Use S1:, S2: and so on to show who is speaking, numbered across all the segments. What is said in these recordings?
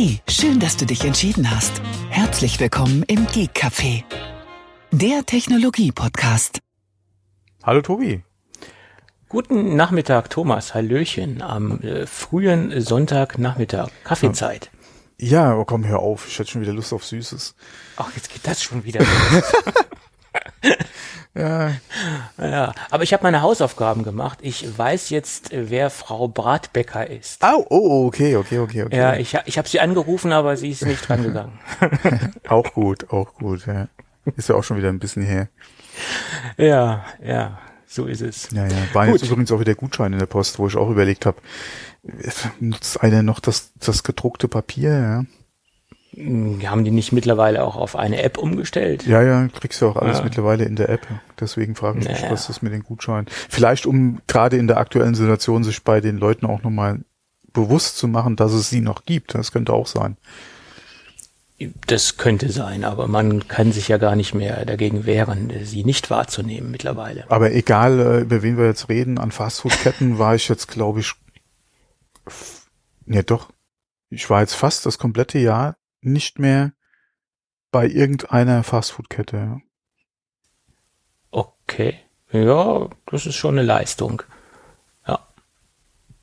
S1: Hey, schön, dass du dich entschieden hast. Herzlich willkommen im Geek Café, der Technologie-Podcast.
S2: Hallo Tobi.
S3: Guten Nachmittag, Thomas. Hallöchen am äh, frühen Sonntagnachmittag. Kaffeezeit.
S2: Ja, aber komm, hör auf. Ich hätte schon wieder Lust auf Süßes.
S3: Ach, jetzt geht das schon wieder los.
S2: Ja,
S3: ja, aber ich habe meine Hausaufgaben gemacht. Ich weiß jetzt, wer Frau Bratbecker ist.
S2: Au, oh, okay, okay, okay, okay.
S3: Ja, ich, ich habe sie angerufen, aber sie ist nicht rangegangen.
S2: auch gut, auch gut, ja. Ist ja auch schon wieder ein bisschen her.
S3: Ja, ja, so ist es.
S2: Ja, ja. War
S3: Gut.
S2: jetzt übrigens auch wieder Gutschein in der Post, wo ich auch überlegt habe, nutzt einer noch das, das gedruckte Papier, ja?
S3: Hm, Haben die nicht mittlerweile auch auf eine App umgestellt?
S2: Ja, ja, kriegst du auch alles
S3: Ja.
S2: mittlerweile in der App. Deswegen frage ich mich,
S3: Naja.
S2: was ist mit den Gutscheinen? Vielleicht um gerade in der aktuellen Situation sich bei den Leuten auch nochmal bewusst zu machen, dass es sie noch gibt. Das könnte auch sein.
S3: Das könnte sein, aber man kann sich ja gar nicht mehr dagegen wehren, sie nicht wahrzunehmen mittlerweile.
S2: Aber egal, äh, über wen wir jetzt reden, an Fastfood-Ketten war ich jetzt, glaube ich, ja doch, ich war jetzt fast das komplette Jahr nicht mehr bei irgendeiner Fastfood-Kette.
S3: Okay. Ja, das ist schon eine Leistung. Ja.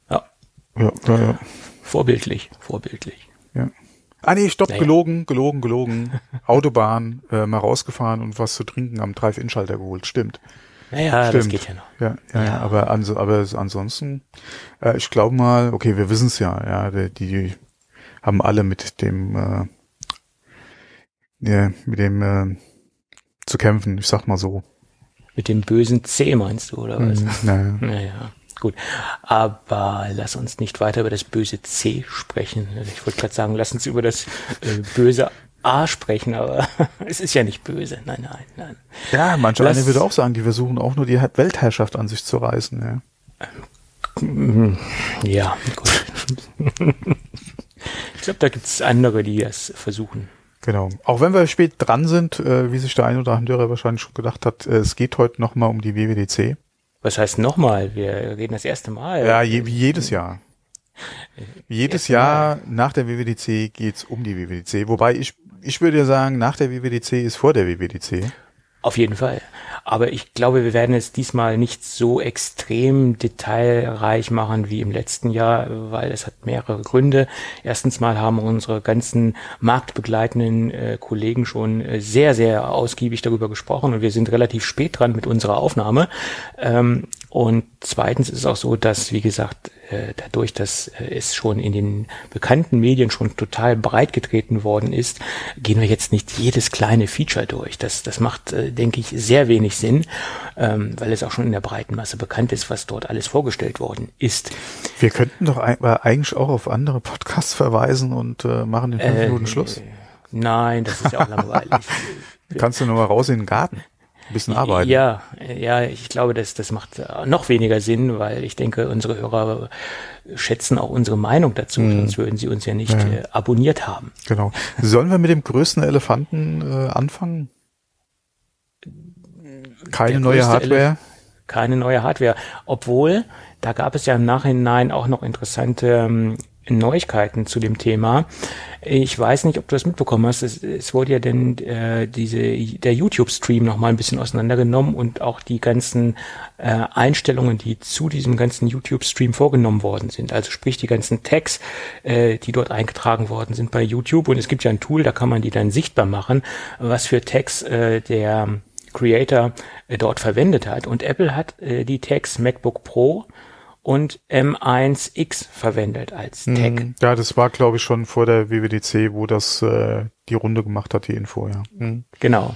S3: Ja.
S2: Ja, ja, ja.
S3: Vorbildlich, vorbildlich.
S2: ja. Ah nee, stopp,
S3: Naja.
S2: gelogen, gelogen, gelogen. Autobahn, äh, mal rausgefahren und was zu trinken am Drive-In-Schalter geholt. Stimmt.
S3: Naja, das
S2: Stimmt.
S3: geht ja noch.
S2: Ja, ja, ja.
S3: Ja.
S2: aber, ans aber ansonsten, äh, ich glaube mal, okay, wir wissen es ja, ja, die, die haben alle mit dem, äh, ja, mit dem äh, zu kämpfen, ich sag mal so.
S3: Mit dem bösen C meinst du, oder was?
S2: Mhm, naja.
S3: Naja, gut. Aber lass uns nicht weiter über das böse C sprechen. Ich wollte gerade sagen, lass uns über das äh, böse A sprechen, aber es ist ja nicht böse. Nein, nein, nein.
S2: Ja, manche
S3: Lass-
S2: eine würde auch sagen, die versuchen auch nur die Weltherrschaft an sich zu reißen. Ja.
S3: Ja, gut. ich glaube, da gibt's andere, die das versuchen.
S2: Genau. Auch wenn wir spät dran sind, äh, wie sich der ein oder andere wahrscheinlich schon gedacht hat, äh, es geht heute nochmal um die WWDC.
S3: Was heißt nochmal? Wir reden das erste Mal.
S2: Ja, je, wie jedes Jahr. Wie jedes Jahr nach der WWDC geht's um die WWDC. Wobei ich, ich würde ja sagen, nach der WWDC ist vor der WWDC.
S3: Auf jeden Fall. Aber ich glaube, wir werden es diesmal nicht so extrem detailreich machen wie im letzten Jahr, weil es hat mehrere Gründe. Erstens mal haben unsere ganzen marktbegleitenden äh, Kollegen schon äh, sehr, sehr ausgiebig darüber gesprochen und wir sind relativ spät dran mit unserer Aufnahme. Ähm, und zweitens ist es auch so, dass, wie gesagt, äh, dadurch, dass äh, es schon in den bekannten Medien schon total breit getreten worden ist, gehen wir jetzt nicht jedes kleine Feature durch. Das, das macht, äh, denke ich, sehr wenig Sinn, ähm, weil es auch schon in der breiten Masse bekannt ist, was dort alles vorgestellt worden ist.
S2: Wir könnten doch eigentlich auch auf andere Podcasts verweisen und äh, machen in fünf Minuten Schluss.
S3: Nein, das ist ja auch langweilig.
S2: Kannst du noch mal raus in den Garten? Ein bisschen arbeiten.
S3: Ja, ja, ich glaube, das, das macht äh, noch weniger Sinn, weil ich denke, unsere Hörer schätzen auch unsere Meinung dazu, sonst würden sie uns ja nicht
S2: Mhm. Ja.
S3: äh, abonniert haben.
S2: Genau. Sollen wir mit dem größten Elefanten äh, anfangen? Keine neue Hardware.
S3: keine neue Hardware. Obwohl, da gab es ja im Nachhinein auch noch interessante ähm, Neuigkeiten zu dem Thema. Ich weiß nicht, ob du das mitbekommen hast. Es, es wurde ja denn äh, diese der YouTube-Stream noch mal ein bisschen auseinandergenommen und auch die ganzen äh, Einstellungen, die zu diesem ganzen YouTube-Stream vorgenommen worden sind. Also sprich die ganzen Tags, äh, die dort eingetragen worden sind bei YouTube. Und es gibt ja ein Tool, da kann man die dann sichtbar machen, was für Tags äh, der Creator äh, dort verwendet hat. Und Apple hat äh, die Tags MacBook Pro und M1X verwendet als Tag.
S2: Mhm. Ja, das war, glaube ich, schon vor der WWDC, wo das äh, die Runde gemacht hat, die Info, ja. Mhm.
S3: Genau.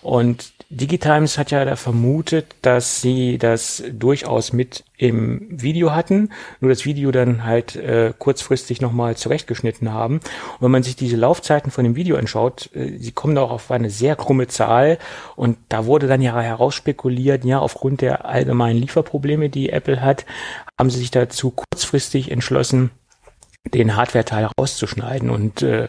S3: Und Digitimes hat ja da vermutet, dass sie das durchaus mit im Video hatten, nur das Video dann halt äh, kurzfristig nochmal zurechtgeschnitten haben. Und wenn man sich diese Laufzeiten von dem Video anschaut, äh, sie kommen auch auf eine sehr krumme Zahl und da wurde dann ja herausspekuliert, ja, aufgrund der allgemeinen Lieferprobleme, die Apple hat, haben sie sich dazu kurzfristig entschlossen, den Hardware-Teil rauszuschneiden und äh,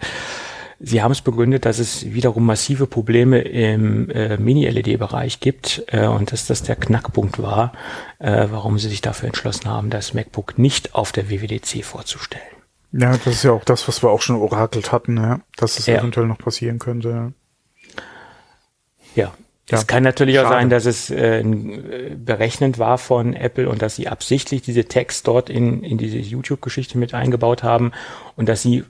S3: Sie haben es begründet, dass es wiederum massive Probleme im äh, Mini-LED-Bereich gibt äh, und dass das der Knackpunkt war, äh, warum sie sich dafür entschlossen haben, das MacBook nicht auf der WWDC vorzustellen.
S2: Ja, das ist ja auch das, was wir auch schon orakelt hatten, ja, dass es ja. eventuell noch passieren könnte.
S3: Ja, ja. Es kann natürlich Schade. auch sein, dass es äh, berechnend war von Apple und dass sie absichtlich diese Text dort in, in diese YouTube-Geschichte mit eingebaut haben und dass sie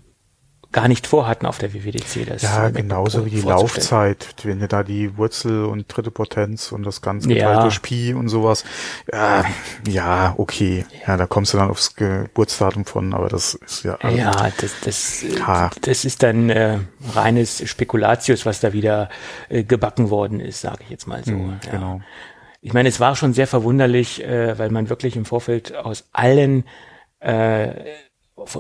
S3: gar nicht vorhatten auf der WWDC.
S2: Das ja, genauso wie die Laufzeit, wenn du da die Wurzel und dritte Potenz und das Ganze ja. durch Pi und sowas. Ja, ja, okay. Ja, da kommst du dann aufs Geburtsdatum von, aber das ist ja.
S3: Also, ja, das, das, ha. das ist dann äh, reines Spekulatius, was da wieder äh, gebacken worden ist, sage ich jetzt mal so. Mhm, ja. Genau. Ich meine, es war schon sehr verwunderlich, äh, weil man wirklich im Vorfeld aus allen äh,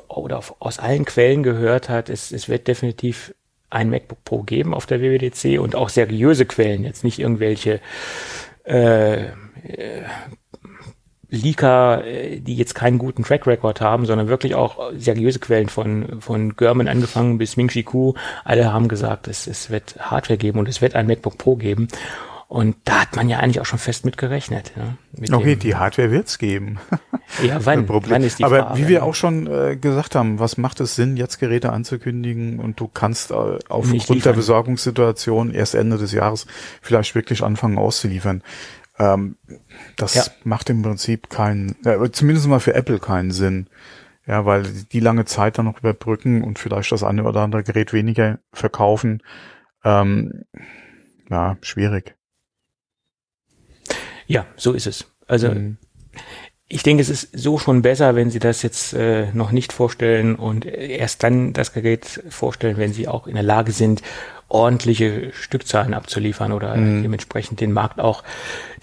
S3: oder aus allen Quellen gehört hat, es, es wird definitiv ein MacBook Pro geben auf der WWDC und auch seriöse Quellen, jetzt nicht irgendwelche äh, äh, Leaker, äh, die jetzt keinen guten Track Record haben, sondern wirklich auch seriöse Quellen von, von German angefangen bis Ming Chi Ku. Alle haben gesagt, es, es wird Hardware geben und es wird ein MacBook Pro geben. Und da hat man ja eigentlich auch schon fest mit gerechnet. Ja,
S2: mit okay, die Hardware wird's geben.
S3: Ja, wann? wann ist die
S2: Aber Frage, wie wir auch schon äh, gesagt haben, was macht es Sinn, jetzt Geräte anzukündigen und du kannst äh, aufgrund der Besorgungssituation erst Ende des Jahres vielleicht wirklich anfangen auszuliefern. Ähm, das ja. macht im Prinzip keinen, äh, zumindest mal für Apple keinen Sinn. Ja, weil die lange Zeit dann noch überbrücken und vielleicht das eine oder andere Gerät weniger verkaufen. Ähm, ja, schwierig.
S3: Ja, so ist es. Also mhm. ich denke, es ist so schon besser, wenn Sie das jetzt äh, noch nicht vorstellen und erst dann das Gerät vorstellen, wenn Sie auch in der Lage sind, ordentliche Stückzahlen abzuliefern oder mhm. dementsprechend den Markt auch,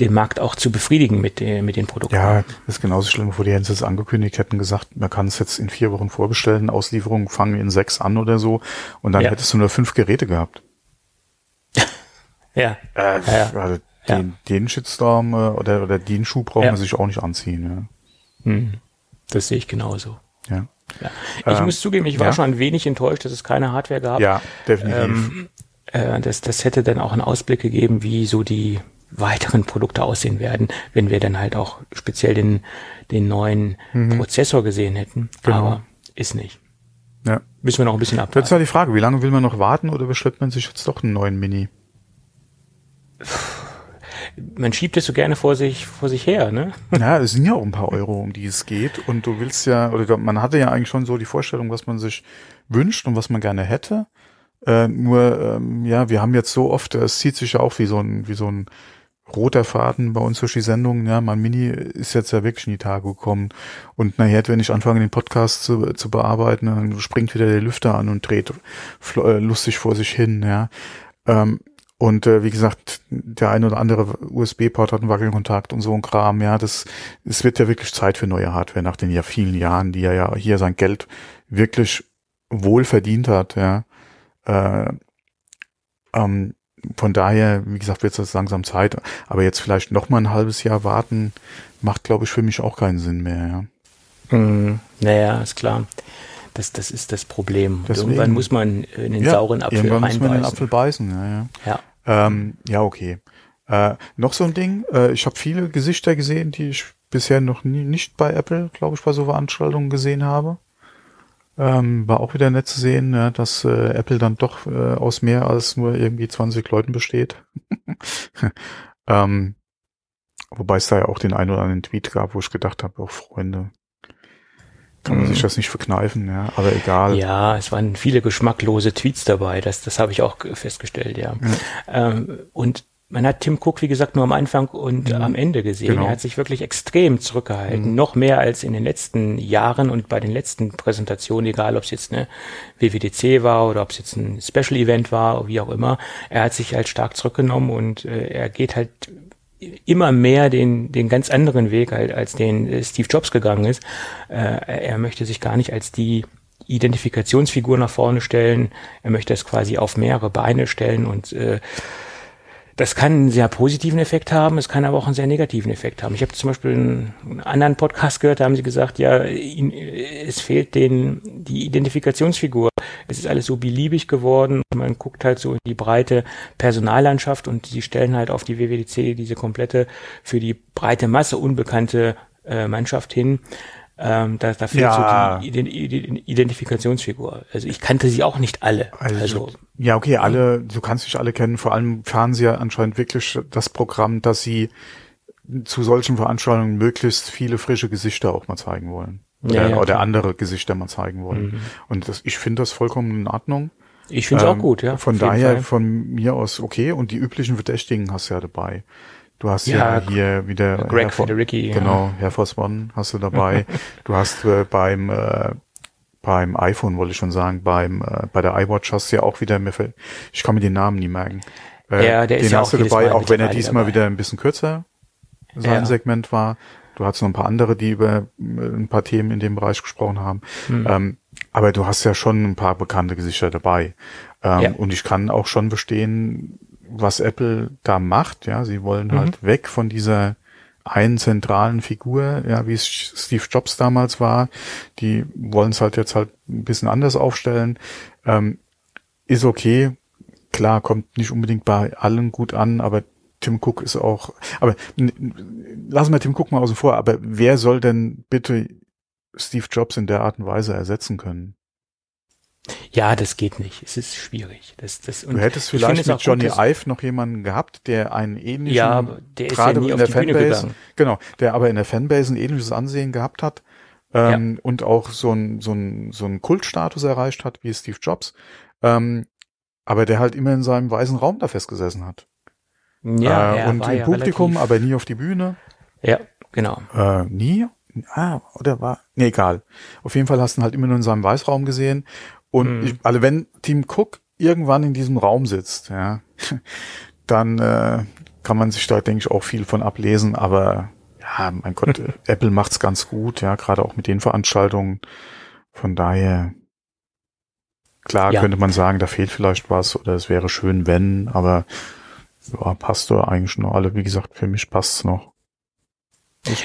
S3: den Markt auch zu befriedigen mit, den, mit den Produkten.
S2: Ja, das ist genauso schlimm, wo die Hens es angekündigt hätten, gesagt, man kann es jetzt in vier Wochen vorbestellen, Auslieferungen fangen in sechs an oder so und dann ja. hättest du nur fünf Geräte gehabt.
S3: ja. Äh,
S2: ja. Also den, den Shitstorm äh, oder, oder den Schuh braucht ja. man sich auch nicht anziehen.
S3: Ja. Hm. Das sehe ich genauso.
S2: Ja.
S3: ja. Ich ähm, muss zugeben, ich war ja. schon ein wenig enttäuscht, dass es keine Hardware gab.
S2: Ja, definitiv. Ähm,
S3: äh, das, das hätte dann auch einen Ausblick gegeben, wie so die weiteren Produkte aussehen werden, wenn wir dann halt auch speziell den, den neuen mhm. Prozessor gesehen hätten. Genau. Aber ist nicht.
S2: Ja.
S3: Müssen wir noch ein bisschen abwarten.
S2: Jetzt war die Frage, wie lange will man noch warten oder bestellt man sich jetzt doch einen neuen Mini?
S3: Man schiebt es so gerne vor sich, vor sich her, ne?
S2: Ja, es sind ja auch ein paar Euro, um die es geht. Und du willst ja, oder man hatte ja eigentlich schon so die Vorstellung, was man sich wünscht und was man gerne hätte. Äh, nur, ähm, ja, wir haben jetzt so oft, es zieht sich ja auch wie so ein, wie so ein roter Faden bei uns durch die Sendung. Ja, mein Mini ist jetzt ja wirklich in die Tage gekommen. Und nachher, wenn ich anfange, den Podcast zu, zu bearbeiten, dann springt wieder der Lüfter an und dreht äh, lustig vor sich hin, ja. Ähm, und äh, wie gesagt, der eine oder andere USB-Port hat einen Wackelkontakt und so ein Kram. Ja, das es wird ja wirklich Zeit für neue Hardware nach den ja vielen Jahren, die er ja hier sein Geld wirklich wohl verdient hat. Ja, äh, ähm, von daher, wie gesagt, wird es langsam Zeit. Aber jetzt vielleicht noch mal ein halbes Jahr warten, macht, glaube ich, für mich auch keinen Sinn mehr.
S3: Ja. Mm, naja, ist klar. Das, das ist das Problem. Deswegen, irgendwann muss man in den ja, sauren Apfel irgendwann muss man in den
S2: Apfel beißen. Ja, ja.
S3: ja.
S2: Ähm, ja, okay. Äh, noch so ein Ding, äh, ich habe viele Gesichter gesehen, die ich bisher noch nie, nicht bei Apple, glaube ich, bei so Veranstaltungen gesehen habe. Ähm, war auch wieder nett zu sehen, ja, dass äh, Apple dann doch äh, aus mehr als nur irgendwie 20 Leuten besteht. ähm, wobei es da ja auch den einen oder anderen Tweet gab, wo ich gedacht habe, auch Freunde, kann man mhm. sich das nicht verkneifen, ja, aber egal.
S3: Ja, es waren viele geschmacklose Tweets dabei, das, das habe ich auch festgestellt, ja. ja. Ähm, und man hat Tim Cook, wie gesagt, nur am Anfang und mhm. am Ende gesehen. Genau. Er hat sich wirklich extrem zurückgehalten, mhm. noch mehr als in den letzten Jahren und bei den letzten Präsentationen, egal ob es jetzt eine WWDC war oder ob es jetzt ein Special Event war, oder wie auch immer. Er hat sich halt stark zurückgenommen und äh, er geht halt immer mehr den, den ganz anderen Weg, halt, als den äh, Steve Jobs gegangen ist. Äh, er möchte sich gar nicht als die Identifikationsfigur nach vorne stellen. Er möchte es quasi auf mehrere Beine stellen und äh, das kann einen sehr positiven Effekt haben, es kann aber auch einen sehr negativen Effekt haben. Ich habe zum Beispiel einen, anderen Podcast gehört, da haben sie gesagt, ja, ihn, es fehlt den die Identifikationsfigur. Es ist alles so beliebig geworden. Man guckt halt so in die breite Personallandschaft und sie stellen halt auf die WWDC diese komplette für die breite Masse unbekannte äh, Mannschaft hin. Ähm, da, da fehlt
S2: Ja.
S3: so die Ident- Identifikationsfigur. Also ich kannte sie auch nicht alle.
S2: Also,
S3: Also,
S2: ja, okay, alle, du kannst dich alle kennen. Vor allem fahren sie ja anscheinend wirklich das Programm, dass sie zu solchen Veranstaltungen möglichst viele frische Gesichter auch mal zeigen wollen. Oder,
S3: Ja, ja,
S2: oder andere Gesichter mal zeigen wollen.
S3: Mhm.
S2: Und das, ich finde das vollkommen in Ordnung.
S3: ich finde es
S2: Ähm,
S3: auch gut, ja.
S2: Von daher von mir aus okay. Und die üblichen Verdächtigen hast du ja dabei. Du hast ja,
S3: Ja,
S2: hier wieder
S3: Greg
S2: Air For-
S3: Federicki, ja.
S2: Genau, Air Force One hast du dabei. du hast äh, beim äh, beim iPhone wollte ich schon sagen, beim äh, bei der iWatch hast du ja auch wieder mir fällt- ich kann mir den Namen nie merken. Äh,
S3: Ja, der
S2: den
S3: ist ja
S2: hast
S3: auch
S2: du dabei,
S3: Mal
S2: auch wenn er diesmal
S3: dabei.
S2: wieder ein bisschen kürzer sein
S3: Ja.
S2: Segment war. Du hast noch ein paar andere, die über äh, ein paar Themen in dem Bereich gesprochen haben.
S3: Hm.
S2: Ähm, aber du hast ja schon ein paar bekannte Gesichter dabei. Ähm,
S3: Ja.
S2: Und ich kann auch schon verstehen, was Apple da macht. Ja, sie wollen
S3: Mhm.
S2: halt weg von dieser einen zentralen Figur, ja, wie es Steve Jobs damals war. Die wollen es halt jetzt halt ein bisschen anders aufstellen. Ähm, ist okay. Klar, kommt nicht unbedingt bei allen gut an, aber Tim Cook ist auch, aber lassen wir Tim Cook mal außen vor, aber wer soll denn bitte Steve Jobs in der Art und Weise ersetzen können?
S3: Ja, das geht nicht. Es ist schwierig. Das, das,
S2: Du hättest vielleicht mit
S3: gut,
S2: Johnny
S3: dass-
S2: Ive noch jemanden gehabt, der einen ähnlichen,
S3: Ja, der ist ja
S2: gerade
S3: nie
S2: in
S3: auf
S2: der
S3: die Bühne
S2: Fanbase, genau, der aber in der Fanbase ein ähnliches Ansehen gehabt hat ähm, und auch so ein so ein so ein Kultstatus erreicht hat wie Steve Jobs, ähm, aber der halt immer in seinem weißen Raum da festgesessen hat
S3: Ja,
S2: äh, und im
S3: ja
S2: Publikum,
S3: relativ-
S2: aber nie auf die Bühne.
S3: Ja, genau.
S2: Äh, nie? Ah, oder war? Nee, egal. Auf jeden Fall hast du ihn halt immer nur in seinem Weißraum gesehen. Und
S3: Mhm.
S2: ich, also wenn Tim Cook irgendwann in diesem Raum sitzt, ja, dann äh, kann man sich da, denke ich, auch viel von ablesen. Aber ja, mein Gott, Apple macht's ganz gut, ja, gerade auch mit den Veranstaltungen. Von daher, klar
S3: Ja.
S2: könnte man sagen, da fehlt vielleicht was oder es wäre schön, wenn, aber ja, passt doch eigentlich noch alle. Wie gesagt, für mich passt's noch.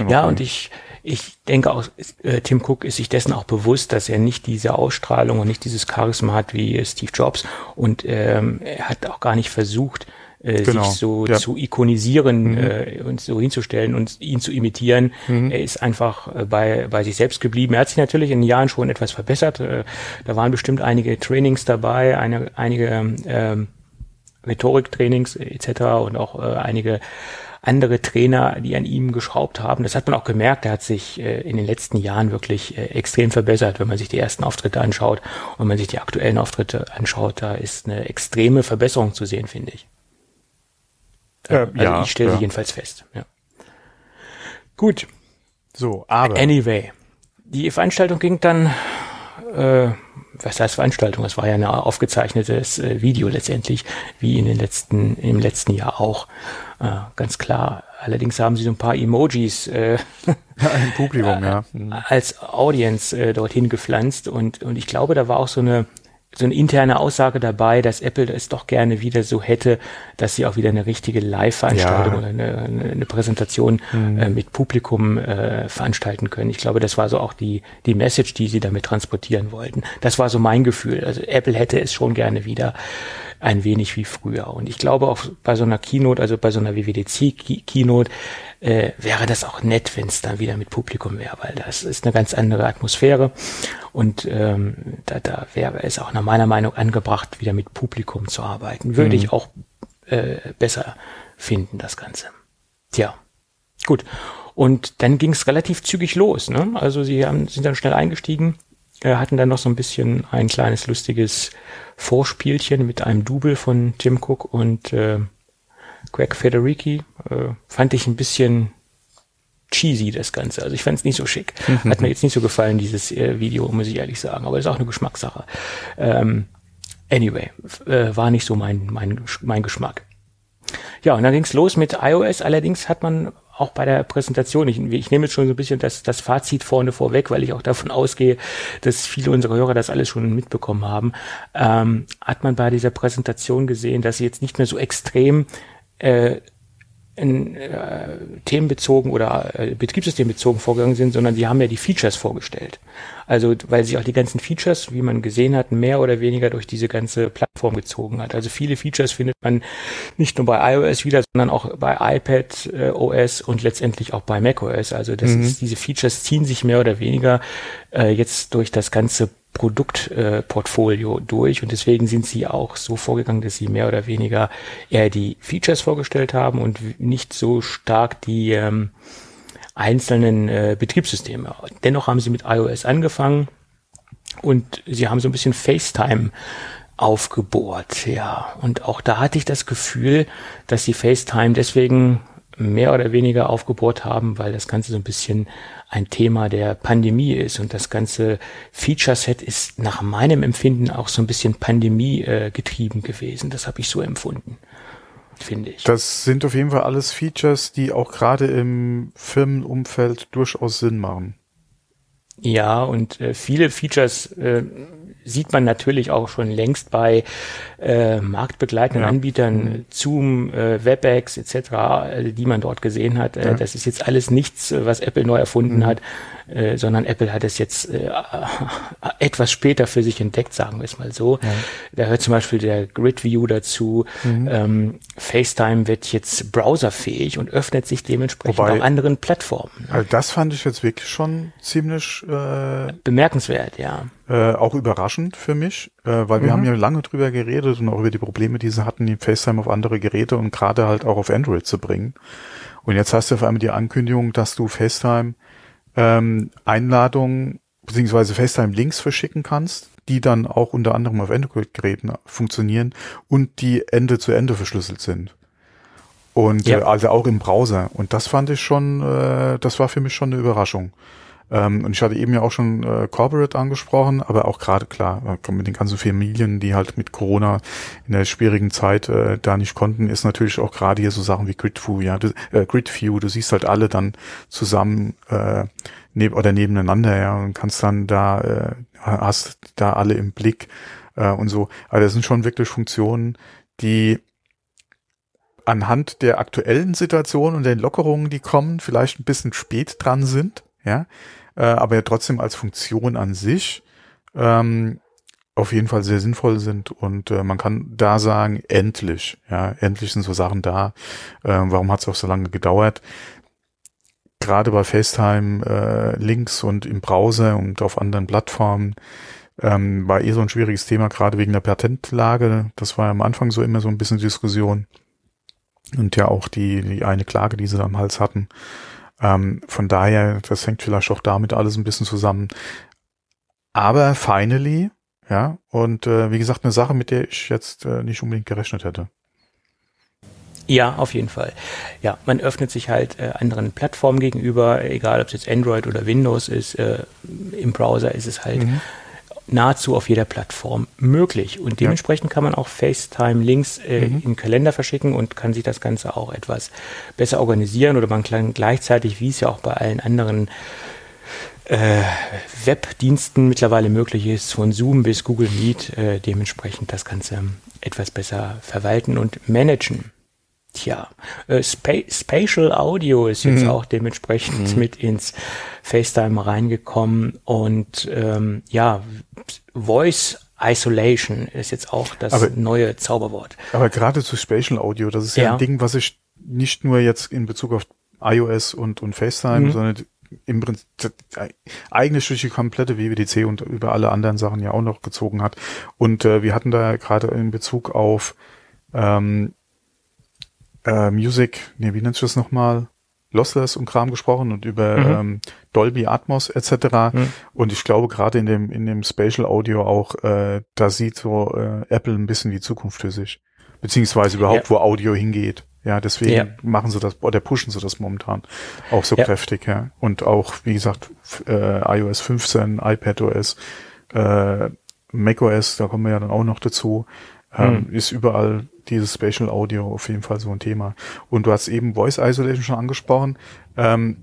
S3: Ja,
S2: okay.
S3: und ich, ich denke auch, äh, Tim Cook ist sich dessen auch bewusst, dass er nicht diese Ausstrahlung und nicht dieses Charisma hat wie äh, Steve Jobs. Und ähm, er hat auch gar nicht versucht, äh,
S2: Genau,
S3: sich so
S2: ja.
S3: zu ikonisieren
S2: Mhm.
S3: äh, und so hinzustellen und ihn zu imitieren.
S2: Mhm.
S3: Er ist einfach äh, bei, bei sich selbst geblieben. Er hat sich natürlich in den Jahren schon etwas verbessert. Äh, da waren bestimmt einige Trainings dabei, eine, einige ähm, Rhetoriktrainings äh, etc. und auch äh, einige andere Trainer, die an ihm geschraubt haben. Das hat man auch gemerkt. Er hat sich äh, in den letzten Jahren wirklich äh, extrem verbessert, wenn man sich die ersten Auftritte anschaut und wenn man sich die aktuellen Auftritte anschaut. Da ist eine extreme Verbesserung zu sehen, finde ich.
S2: Äh,
S3: also
S2: ja,
S3: ich stelle
S2: ja.
S3: sie jedenfalls fest. Ja. Gut,
S2: So, aber
S3: Anyway, die Veranstaltung ging dann, äh, was heißt Veranstaltung? Es war ja ein aufgezeichnetes äh, Video letztendlich, wie in den letzten, im letzten Jahr auch. Äh, ganz klar. Allerdings haben sie so ein paar Emojis äh,
S2: im Publikum, ja.
S3: als Audience äh, dorthin gepflanzt und, und ich glaube, da war auch so eine so eine interne Aussage dabei, dass Apple es doch gerne wieder so hätte, dass sie auch wieder eine richtige Live-Veranstaltung
S2: Ja.
S3: oder eine, eine, Präsentation äh, mit Publikum äh, veranstalten können. Ich glaube, das war so auch die, die Message, die sie damit transportieren wollten. Das war so mein Gefühl. Also Apple hätte es schon gerne wieder ein wenig wie früher. Und ich glaube auch bei so einer Keynote, also bei so einer WWDC-Keynote, äh, wäre das auch nett, wenn es dann wieder mit Publikum wäre, weil das ist eine ganz andere Atmosphäre und ähm, da, da wäre es auch nach meiner Meinung angebracht, wieder mit Publikum zu arbeiten. Würde ich auch äh, besser finden, das Ganze. Tja, gut. Und dann ging es relativ zügig los. Ne? Also sie haben, sind dann schnell eingestiegen, äh, hatten dann noch so ein bisschen ein kleines lustiges Vorspielchen mit einem Double von Tim Cook und äh, Greg Federici. Äh, fand ich ein bisschen cheesy, das Ganze. Also ich fand es nicht so schick. Hat mir jetzt nicht so gefallen, dieses äh, Video, muss ich ehrlich sagen. Aber ist auch eine Geschmackssache. Ähm, anyway, äh, war nicht so mein, mein, mein Geschmack. Ja, und dann ging's los mit iOS. Allerdings hat man auch bei der Präsentation, ich, ich nehme jetzt schon so ein bisschen das, das Fazit vorne vorweg, weil ich auch davon ausgehe, dass viele unserer Hörer das alles schon mitbekommen haben, ähm, hat man bei dieser Präsentation gesehen, dass sie jetzt nicht mehr so extrem äh, in, äh, themenbezogen oder äh, betriebssystembezogen vorgegangen sind, sondern sie haben ja die Features vorgestellt. Also weil sich auch die ganzen Features, wie man gesehen hat, mehr oder weniger durch diese ganze Plattform gezogen hat. Also viele Features findet man nicht nur bei iOS wieder, sondern auch bei iPad äh, OS und letztendlich auch bei macOS. Also das mhm. ist, diese Features ziehen sich mehr oder weniger äh, jetzt durch das ganze Produktportfolio durch und deswegen sind sie auch so vorgegangen, dass sie mehr oder weniger eher die Features vorgestellt haben und nicht so stark die ähm, einzelnen äh, Betriebssysteme. Dennoch haben sie mit iOS angefangen und sie haben so ein bisschen FaceTime aufgebohrt, ja. Und auch da hatte ich das Gefühl, dass sie FaceTime deswegen mehr oder weniger aufgebohrt haben, weil das Ganze so ein bisschen ein Thema der Pandemie ist und das ganze Feature-Set ist nach meinem Empfinden auch so ein bisschen Pandemie äh, getrieben gewesen. Das habe ich so empfunden, finde ich.
S2: Das sind auf jeden Fall alles Features, die auch gerade im Firmenumfeld durchaus Sinn machen.
S3: Ja, und äh, viele Features äh, sieht man natürlich auch schon längst bei äh, marktbegleitenden ja. Anbietern, mhm. Zoom, äh, WebEx etc., äh, die man dort gesehen hat. Äh, ja. Das ist jetzt alles nichts, was Apple neu erfunden mhm. hat, äh, sondern Apple hat es jetzt äh, etwas später für sich entdeckt, sagen wir es mal so. Ja. Da hört zum Beispiel der Grid View dazu. Mhm. Ähm, FaceTime wird jetzt browserfähig und öffnet sich dementsprechend Wobei, auch anderen Plattformen.
S2: Also das fand ich jetzt wirklich schon ziemlich
S3: äh, bemerkenswert, ja.
S2: Äh, auch überraschend für mich, äh, weil wir mhm. haben ja lange drüber geredet und auch über die Probleme, die sie hatten, die FaceTime auf andere Geräte und gerade halt auch auf Android zu bringen. Und jetzt hast du auf einmal die Ankündigung, dass du FaceTime ähm, Einladungen beziehungsweise FaceTime-Links verschicken kannst, die dann auch unter anderem auf Android-Geräten funktionieren und die Ende zu Ende verschlüsselt sind. Und ja. äh, also auch im Browser. Und das fand ich schon, äh, das war für mich schon eine Überraschung. Ähm, und ich hatte eben ja auch schon äh, Corporate angesprochen, aber auch gerade klar, äh, mit den ganzen Familien, die halt mit Corona in der schwierigen Zeit äh, da nicht konnten, ist natürlich auch gerade hier so Sachen wie Gridview, ja, du, äh, Gridview, du siehst halt alle dann zusammen äh, neb oder nebeneinander, ja, und kannst dann da, äh, hast da alle im Blick äh, und so. Also das sind schon wirklich Funktionen, die anhand der aktuellen Situation und den Lockerungen, die kommen, vielleicht ein bisschen spät dran sind, ja, äh, aber ja trotzdem als Funktion an sich ähm, auf jeden Fall sehr sinnvoll sind und äh, man kann da sagen, endlich, ja, endlich sind so Sachen da. Äh, warum hat es auch so lange gedauert? Gerade bei FaceTime äh, Links und im Browser und auf anderen Plattformen ähm, war eh so ein schwieriges Thema, gerade wegen der Patentlage. Das war am Anfang so immer so ein bisschen Diskussion. Und ja auch die, die eine Klage, die sie da am Hals hatten. Ähm, von daher, das hängt vielleicht auch damit alles ein bisschen zusammen. Aber finally, ja, und äh, wie gesagt, eine Sache, mit der ich jetzt äh, nicht unbedingt gerechnet hätte.
S3: Ja, auf jeden Fall. Ja, man öffnet sich halt äh, anderen Plattformen gegenüber, egal ob es jetzt Android oder Windows ist. Äh, Im Browser ist es halt mhm nahezu auf jeder Plattform möglich. Und dementsprechend ja. kann man auch FaceTime-Links äh, mhm. in Kalender verschicken und kann sich das Ganze auch etwas besser organisieren oder man kann gleichzeitig, wie es ja auch bei allen anderen äh, Webdiensten mittlerweile möglich ist, von Zoom bis Google Meet, äh, dementsprechend das Ganze etwas besser verwalten und managen. Tja, äh, Spa Spatial Audio ist jetzt mhm. auch dementsprechend mhm. mit ins FaceTime reingekommen und ähm, ja, Voice Isolation ist jetzt auch das aber, neue Zauberwort.
S2: Aber gerade zu Spatial Audio, das ist ja, ja, ein Ding, was ich nicht nur jetzt in Bezug auf iOS und, und FaceTime, mhm. sondern im Prinzip eigentlich durch die komplette WWDC und über alle anderen Sachen ja auch noch gezogen hat. Und äh, wir hatten da gerade in Bezug auf ähm, äh, Music, nee, wie nennt sich das nochmal? Lossless und Kram gesprochen und über mhm. ähm, Dolby Atmos etc. Mhm. Und ich glaube gerade in dem in dem Spatial Audio auch, äh, da sieht so äh, Apple ein bisschen die Zukunft für sich, beziehungsweise überhaupt ja. wo Audio hingeht. Ja, deswegen ja. machen sie das oder pushen sie das momentan auch so ja. kräftig. Ja, und auch wie gesagt äh, iOS 15, iPadOS, äh, macOS, da kommen wir ja dann auch noch dazu, ähm, mhm. ist überall dieses Spatial Audio auf jeden Fall so ein Thema. Und du hast eben Voice Isolation schon angesprochen. Ähm,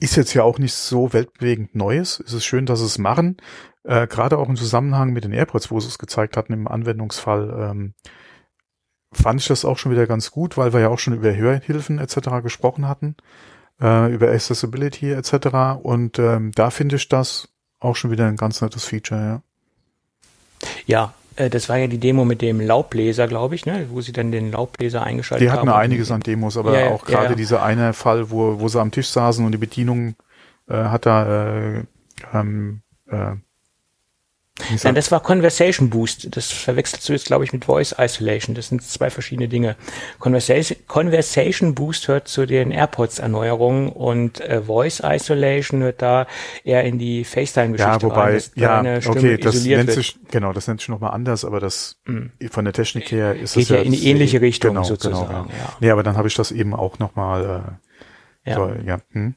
S2: ist jetzt ja auch nicht so weltbewegend Neues. Es ist schön, dass es machen. Äh, Gerade auch im Zusammenhang mit den AirPods, wo sie es gezeigt hatten im Anwendungsfall, ähm, fand ich das auch schon wieder ganz gut, weil wir ja auch schon über Hörhilfen etc. gesprochen hatten, äh, über Accessibility etc. Und ähm, da finde ich das auch schon wieder ein ganz nettes Feature, ja.
S3: Ja, äh, das war ja die Demo mit dem Laubbläser, glaube ich, ne? wo sie dann den Laubbläser eingeschaltet
S2: haben.
S3: Die hatten
S2: haben. einiges an Demos, aber ja, auch gerade ja. dieser eine Fall, wo, wo sie am Tisch saßen und die Bedienung äh, hat da äh, ähm, äh,
S3: Nein, das war Conversation Boost. Das verwechselst du jetzt, glaube ich, mit Voice Isolation. Das sind zwei verschiedene Dinge. Conversation, Conversation Boost hört zu den AirPods-Erneuerungen und äh, Voice Isolation hört da eher in die FaceTime-Geschichte
S2: Ja, wobei, rein, ja, okay, das nennt sich, genau, das nennt sich nochmal anders, aber das mm. von der Technik her ist
S3: Geht
S2: das ja,
S3: ja in die ähnliche Richtung
S2: genau,
S3: sozusagen.
S2: Genau, ja. Ja. Nee, aber dann habe ich das eben auch nochmal, äh, ja. So, ja. Hm?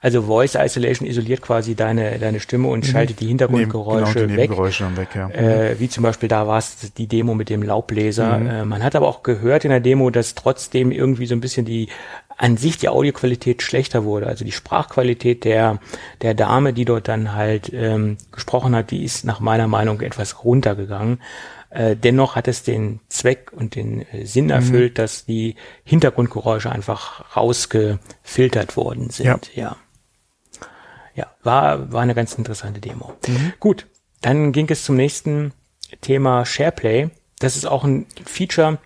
S3: Also Voice Isolation isoliert quasi deine, deine Stimme und mhm. schaltet die Hintergrundgeräusche
S2: genau, die
S3: weg.
S2: weg ja.
S3: äh, wie zum Beispiel da war es die Demo mit dem Laubbläser. Mhm. Äh, man hat aber auch gehört in der Demo, dass trotzdem irgendwie so ein bisschen die an sich die Audioqualität schlechter wurde. Also die Sprachqualität der, der Dame, die dort dann halt ähm, gesprochen hat, die ist nach meiner Meinung etwas runtergegangen. Äh, dennoch hat es den Zweck und den äh, Sinn mhm. erfüllt, mhm. dass die Hintergrundgeräusche einfach rausgefiltert worden sind. Ja. ja. Ja, war, war eine ganz interessante Demo. Mhm. Gut, dann ging es zum nächsten Thema SharePlay. Das ist auch ein Feature,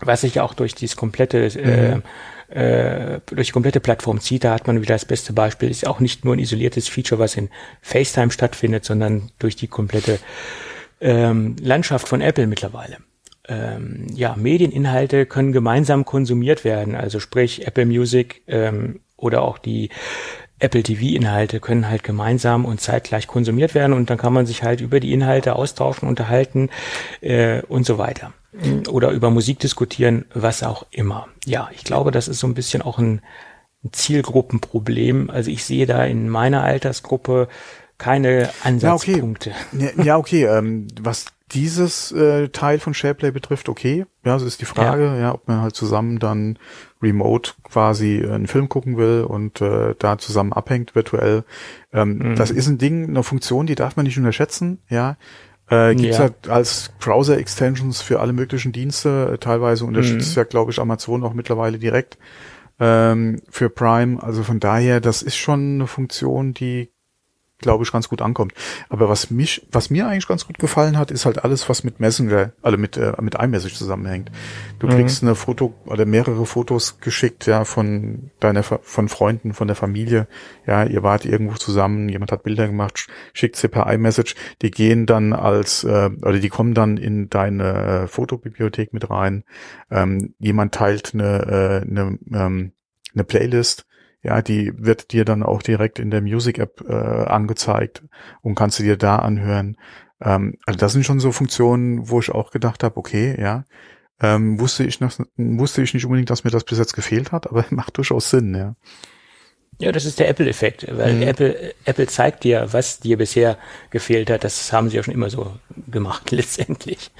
S3: was sich auch durch dieses komplette äh, mhm. äh, durch die komplette Plattform zieht. Da hat man wieder das beste Beispiel. Ist auch nicht nur ein isoliertes Feature, was in FaceTime stattfindet, sondern durch die komplette ähm, Landschaft von Apple mittlerweile. Ähm, ja, Medieninhalte können gemeinsam konsumiert werden, also sprich Apple Music ähm, oder auch die Apple TV-Inhalte können halt gemeinsam und zeitgleich konsumiert werden und dann kann man sich halt über die Inhalte austauschen, unterhalten äh, und so weiter. Oder über Musik diskutieren, was auch immer. Ja, ich glaube, das ist so ein bisschen auch ein, ein Zielgruppenproblem. Also ich sehe da in meiner Altersgruppe keine Ansatzpunkte.
S2: Ja, okay, ja, okay. Ähm, was dieses äh, Teil von SharePlay betrifft, okay. Ja, so ist die Frage, ja. ja, ob man halt zusammen dann remote quasi einen Film gucken will und äh, da zusammen abhängt virtuell. Ähm, mhm. Das ist ein Ding, eine Funktion, die darf man nicht unterschätzen, ja. Äh, gibt's ja. halt als Browser-Extensions für alle möglichen Dienste. Teilweise unterstützt mhm. ja, glaube ich, Amazon auch mittlerweile direkt ähm, für Prime. Also von daher, das ist schon eine Funktion, die glaube ich, ganz gut ankommt. Aber was mich, was mir eigentlich ganz gut gefallen hat, ist halt alles, was mit Messenger, also mit, äh, mit iMessage zusammenhängt. Du mhm. kriegst eine Foto oder mehrere Fotos geschickt, ja, von deiner, von Freunden, von der Familie. Ja, ihr wart irgendwo zusammen, jemand hat Bilder gemacht, schickt sie per iMessage. Die gehen dann als, äh, oder die kommen dann in deine äh, Fotobibliothek mit rein. Ähm, jemand teilt eine, äh, eine, ähm, eine Playlist ja, die wird dir dann auch direkt in der Music App äh, angezeigt und kannst du dir da anhören. Ähm, also das sind schon so Funktionen, wo ich auch gedacht habe, okay, ja, ähm, wusste ich noch, wusste ich nicht unbedingt, dass mir das bis jetzt gefehlt hat, aber macht durchaus Sinn, ja.
S3: Ja, das ist der Apple-Effekt, weil mhm. Apple, Apple zeigt dir, was dir bisher gefehlt hat. Das haben sie ja schon immer so gemacht, letztendlich.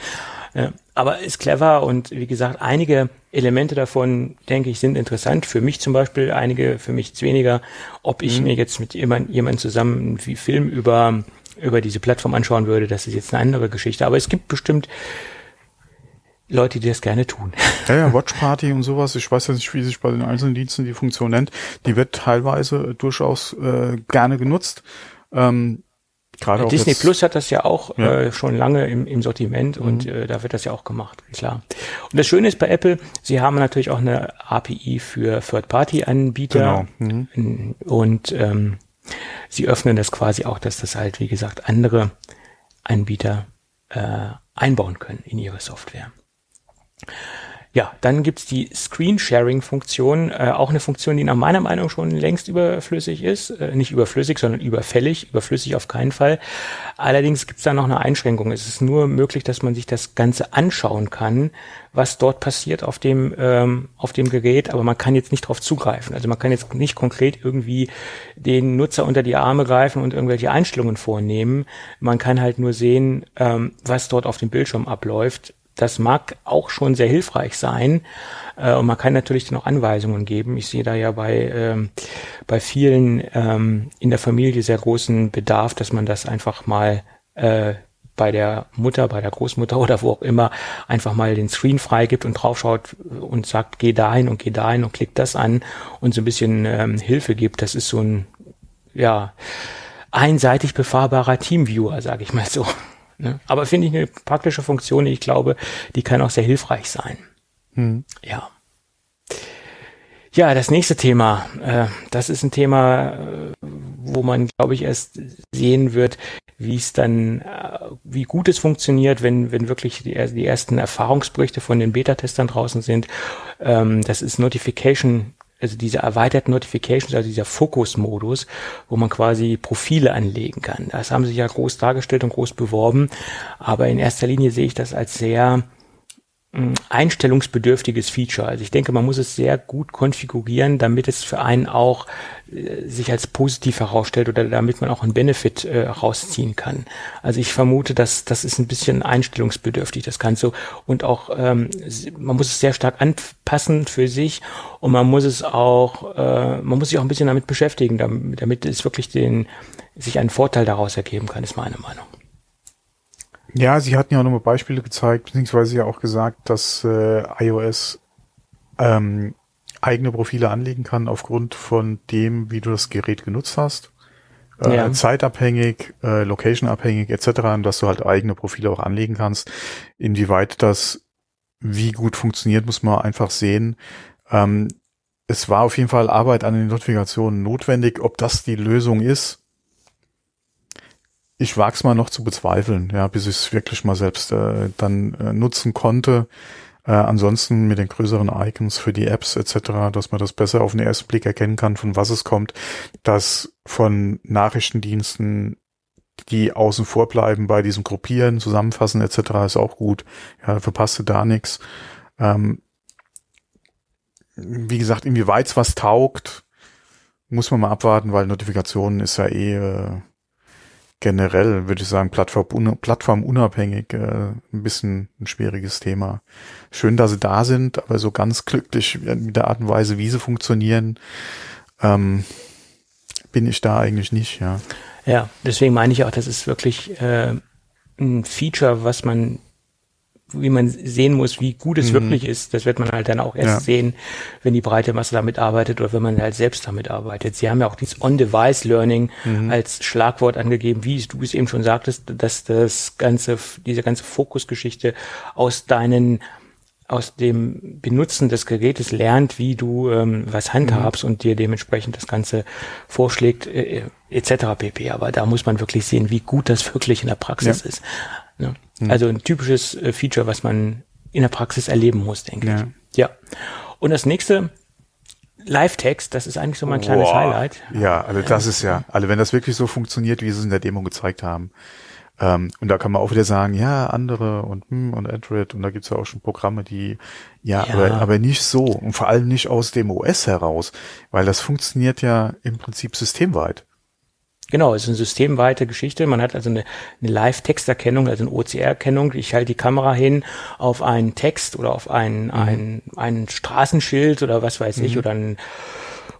S3: Aber ist clever und wie gesagt, einige Elemente davon, denke ich, sind interessant. Für mich zum Beispiel, einige für mich weniger. Ob ich mhm. mir jetzt mit jemand, jemand zusammen wie Film über, über diese Plattform anschauen würde, das ist jetzt eine andere Geschichte. Aber es gibt bestimmt Leute, die das gerne tun.
S2: Ja, ja, Watch Party und sowas. Ich weiß ja nicht, wie sich bei den einzelnen Diensten die Funktion nennt. Die wird teilweise durchaus äh, gerne genutzt. Ähm,
S3: Gerade Disney Plus hat das ja auch ja. Äh, schon lange im, im Sortiment mhm. und äh, da wird das ja auch gemacht, klar. Und das Schöne ist bei Apple, sie haben natürlich auch eine API für Third-Party-Anbieter genau. mhm. und ähm, sie öffnen das quasi auch, dass das halt, wie gesagt, andere Anbieter äh, einbauen können in ihre Software. Ja, dann gibt's die Screen-Sharing-Funktion, äh, auch eine Funktion, die nach meiner Meinung schon längst überflüssig ist. Äh, nicht überflüssig, sondern überfällig, überflüssig auf keinen Fall. Allerdings gibt's da noch eine Einschränkung. Es ist nur möglich, dass man sich das Ganze anschauen kann, was dort passiert auf dem, ähm, auf dem Gerät, aber man kann jetzt nicht darauf zugreifen. Also man kann jetzt nicht konkret irgendwie den Nutzer unter die Arme greifen und irgendwelche Einstellungen vornehmen. Man kann halt nur sehen, ähm, was dort auf dem Bildschirm abläuft das mag auch schon sehr hilfreich sein. Äh, und man kann natürlich auch Anweisungen geben. Ich sehe da ja bei, ähm, bei vielen ähm, in der Familie sehr großen Bedarf, dass man das einfach mal äh, bei der Mutter, bei der Großmutter oder wo auch immer einfach mal den Screen freigibt und draufschaut und sagt, geh dahin und geh dahin und klick das an und so ein bisschen ähm, Hilfe gibt. Das ist so ein, ja, einseitig befahrbarer Teamviewer, sage ich mal so. Ne? Aber finde ich eine praktische Funktion, ich glaube, die kann auch sehr hilfreich sein. Hm. Ja. Ja, das nächste Thema, äh, das ist ein Thema, äh, wo man, glaube ich, erst sehen wird, wie es dann, äh, wie gut es funktioniert, wenn, wenn wirklich die, die ersten Erfahrungsberichte von den Beta-Testern draußen sind. Ähm, das ist Notification also diese erweiterten Notifications, also dieser Fokus-Modus, wo man quasi Profile anlegen kann. Das haben sie ja groß dargestellt und groß beworben, aber in erster Linie sehe ich das als sehr einstellungsbedürftiges Feature. Also ich denke, man muss es sehr gut konfigurieren, damit es für einen auch äh, sich als positiv herausstellt oder damit man auch einen Benefit äh, rausziehen kann. Also ich vermute, dass das ist ein bisschen einstellungsbedürftig, das Ganze. Und auch ähm, man muss es sehr stark anpassen für sich und man muss es auch, äh, man muss sich auch ein bisschen damit beschäftigen, damit, damit es wirklich den sich einen Vorteil daraus ergeben kann, ist meine Meinung.
S2: Ja, sie hatten ja auch nochmal Beispiele gezeigt, beziehungsweise ja auch gesagt, dass äh, iOS ähm, eigene Profile anlegen kann aufgrund von dem, wie du das Gerät genutzt hast. Äh, ja. Zeitabhängig, äh, locationabhängig etc. Und dass du halt eigene Profile auch anlegen kannst. Inwieweit das wie gut funktioniert, muss man einfach sehen. Ähm, es war auf jeden Fall Arbeit an den Notifikationen notwendig. Ob das die Lösung ist, ich wag's mal noch zu bezweifeln, ja, bis ich es wirklich mal selbst äh, dann äh, nutzen konnte. Äh, ansonsten mit den größeren Icons für die Apps etc., dass man das besser auf den ersten Blick erkennen kann, von was es kommt, dass von Nachrichtendiensten, die außen vor bleiben bei diesem Gruppieren, Zusammenfassen etc., ist auch gut. Ja, verpasste da nichts. Ähm, wie gesagt, inwieweit was taugt, muss man mal abwarten, weil Notifikationen ist ja eh äh, generell, würde ich sagen, Plattform, plattformunabhängig, äh, ein bisschen ein schwieriges Thema. Schön, dass sie da sind, aber so ganz glücklich mit der Art und Weise, wie sie funktionieren, ähm, bin ich da eigentlich nicht, ja.
S3: Ja, deswegen meine ich auch, das ist wirklich äh, ein Feature, was man wie man sehen muss, wie gut es mhm. wirklich ist, das wird man halt dann auch erst ja. sehen, wenn die breite Masse damit arbeitet oder wenn man halt selbst damit arbeitet. Sie haben ja auch dieses On-Device-Learning mhm. als Schlagwort angegeben, wie du es eben schon sagtest, dass das ganze, diese ganze Fokusgeschichte aus deinen aus dem Benutzen des Gerätes lernt, wie du ähm, was handhabst mhm. und dir dementsprechend das Ganze vorschlägt, äh, etc. pp. Aber da muss man wirklich sehen, wie gut das wirklich in der Praxis ja. ist. Ne? Mhm. Also ein typisches äh, Feature, was man in der Praxis erleben muss, denke ja. ich. Ja. Und das nächste, Live-Text, das ist eigentlich so mein kleines Boah. Highlight.
S2: Ja, also das ist ja, also wenn das wirklich so funktioniert, wie sie es in der Demo gezeigt haben. Ähm, und da kann man auch wieder sagen, ja, andere und hm, und Android und da gibt's ja auch schon Programme, die ja, ja. Aber, aber nicht so und vor allem nicht aus dem OS heraus, weil das funktioniert ja im Prinzip systemweit.
S3: Genau, es ist eine systemweite Geschichte. Man hat also eine, eine Live-Texterkennung, also eine OCR-Erkennung. Ich halte die Kamera hin auf einen Text oder auf ein, mhm. ein, ein Straßenschild oder was weiß ich mhm. oder ein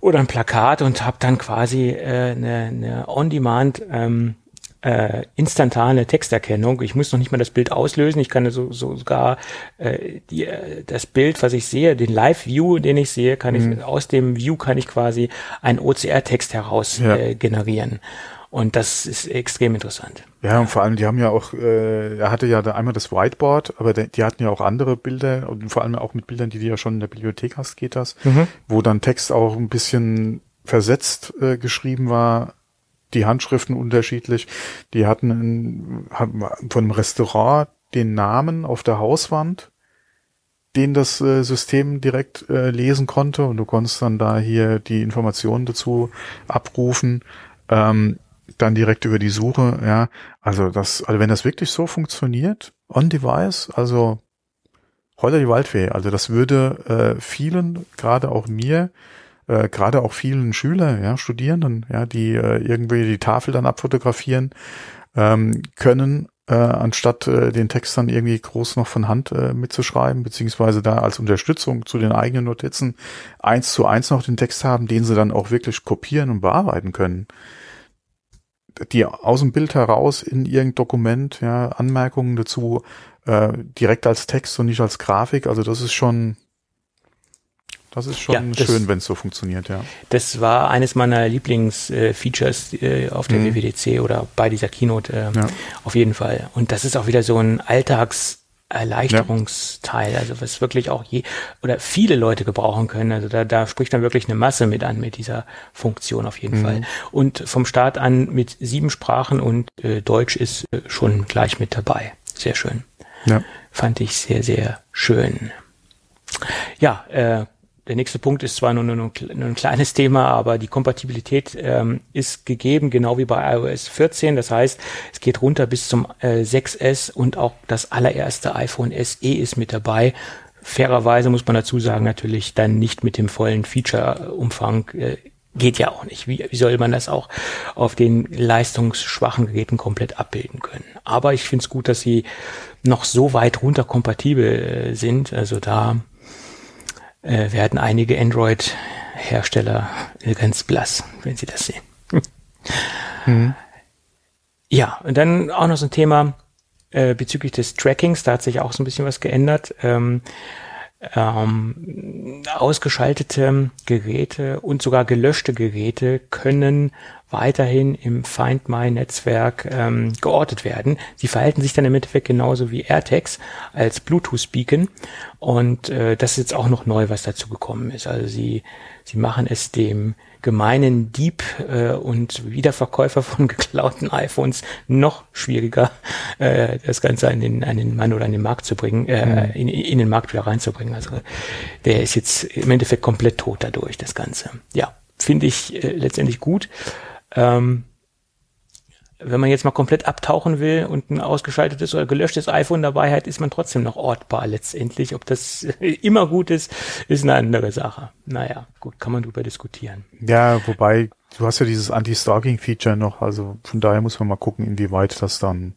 S3: oder ein Plakat und habe dann quasi äh, eine, eine On-Demand ähm, äh, instantane Texterkennung. Ich muss noch nicht mal das Bild auslösen. Ich kann so, so sogar äh, die, äh, das Bild, was ich sehe, den Live-View, den ich sehe, kann mhm. ich aus dem View kann ich quasi einen OCR-Text heraus ja. äh, generieren. Und das ist extrem interessant.
S2: Ja, und vor allem, die haben ja auch, äh, er hatte ja da einmal das Whiteboard, aber die, die hatten ja auch andere Bilder und vor allem auch mit Bildern, die du ja schon in der Bibliothek hast, geht das, mhm. wo dann Text auch ein bisschen versetzt äh, geschrieben war, die Handschriften unterschiedlich. Die hatten ein, von einem Restaurant den Namen auf der Hauswand, den das äh, System direkt äh, lesen konnte und du konntest dann da hier die Informationen dazu abrufen, ähm, dann direkt über die Suche, ja. Also das, also wenn das wirklich so funktioniert, on device, also Holler die Waldfee, also das würde äh, vielen, gerade auch mir, äh, gerade auch vielen Schüler, ja, Studierenden, ja, die äh, irgendwie die Tafel dann abfotografieren ähm, können, äh, anstatt äh, den Text dann irgendwie groß noch von Hand äh, mitzuschreiben, beziehungsweise da als Unterstützung zu den eigenen Notizen eins zu eins noch den Text haben, den sie dann auch wirklich kopieren und bearbeiten können. die aus dem Bild heraus in irgendein Dokument, ja, Anmerkungen dazu, äh, direkt als Text und nicht als Grafik. Also das ist schon, das ist schon ja, schön, wenn es so funktioniert, ja.
S3: Das war eines meiner Lieblingsfeatures äh, auf der mhm. WWDC oder bei dieser Keynote äh, ja. auf jeden Fall. Und das ist auch wieder so ein Alltags Erleichterungsteil, ja. also was wirklich auch je oder viele Leute gebrauchen können. Also da, da spricht dann wirklich eine Masse mit an mit dieser Funktion auf jeden mhm. Fall. Und vom Start an mit sieben Sprachen und äh, Deutsch ist äh, schon gleich mit dabei. Sehr schön. Ja. Fand ich sehr, sehr schön. Ja, äh, der nächste Punkt ist zwar nur, nur, nur ein kleines Thema, aber die Kompatibilität ähm, ist gegeben, genau wie bei iOS 14. Das heißt, es geht runter bis zum äh, 6S und auch das allererste iPhone SE ist mit dabei. Fairerweise muss man dazu sagen, natürlich dann nicht mit dem vollen Feature-Umfang. Äh, geht ja auch nicht. Wie, wie soll man das auch auf den leistungsschwachen Geräten komplett abbilden können? Aber ich finde es gut, dass sie noch so weit runter kompatibel äh, sind. Also da äh, werden einige Android-Hersteller ganz blass, wenn sie das sehen. mhm. Ja, und dann auch noch so ein Thema äh, bezüglich des Trackings, da hat sich auch so ein bisschen was geändert. Ähm, ähm, ausgeschaltete Geräte und sogar gelöschte Geräte können weiterhin im Find My Netzwerk ähm, geortet werden. Sie verhalten sich dann im Endeffekt genauso wie AirTags als Bluetooth Beacon und äh, das ist jetzt auch noch neu, was dazu gekommen ist. Also sie sie machen es dem gemeinen Dieb äh, und Wiederverkäufer von geklauten iPhones noch schwieriger, äh, das Ganze an den, an den Mann oder an den Markt zu bringen, äh, mhm. in, in den Markt wieder reinzubringen. Also der ist jetzt im Endeffekt komplett tot dadurch, das Ganze. Ja, finde ich äh, letztendlich gut. Ähm, wenn man jetzt mal komplett abtauchen will und ein ausgeschaltetes oder gelöschtes iPhone dabei hat, ist man trotzdem noch ortbar letztendlich. Ob das immer gut ist, ist eine andere Sache. Naja, gut, kann man drüber diskutieren.
S2: Ja, wobei, du hast ja dieses Anti-Stalking-Feature noch, also von daher muss man mal gucken, inwieweit das dann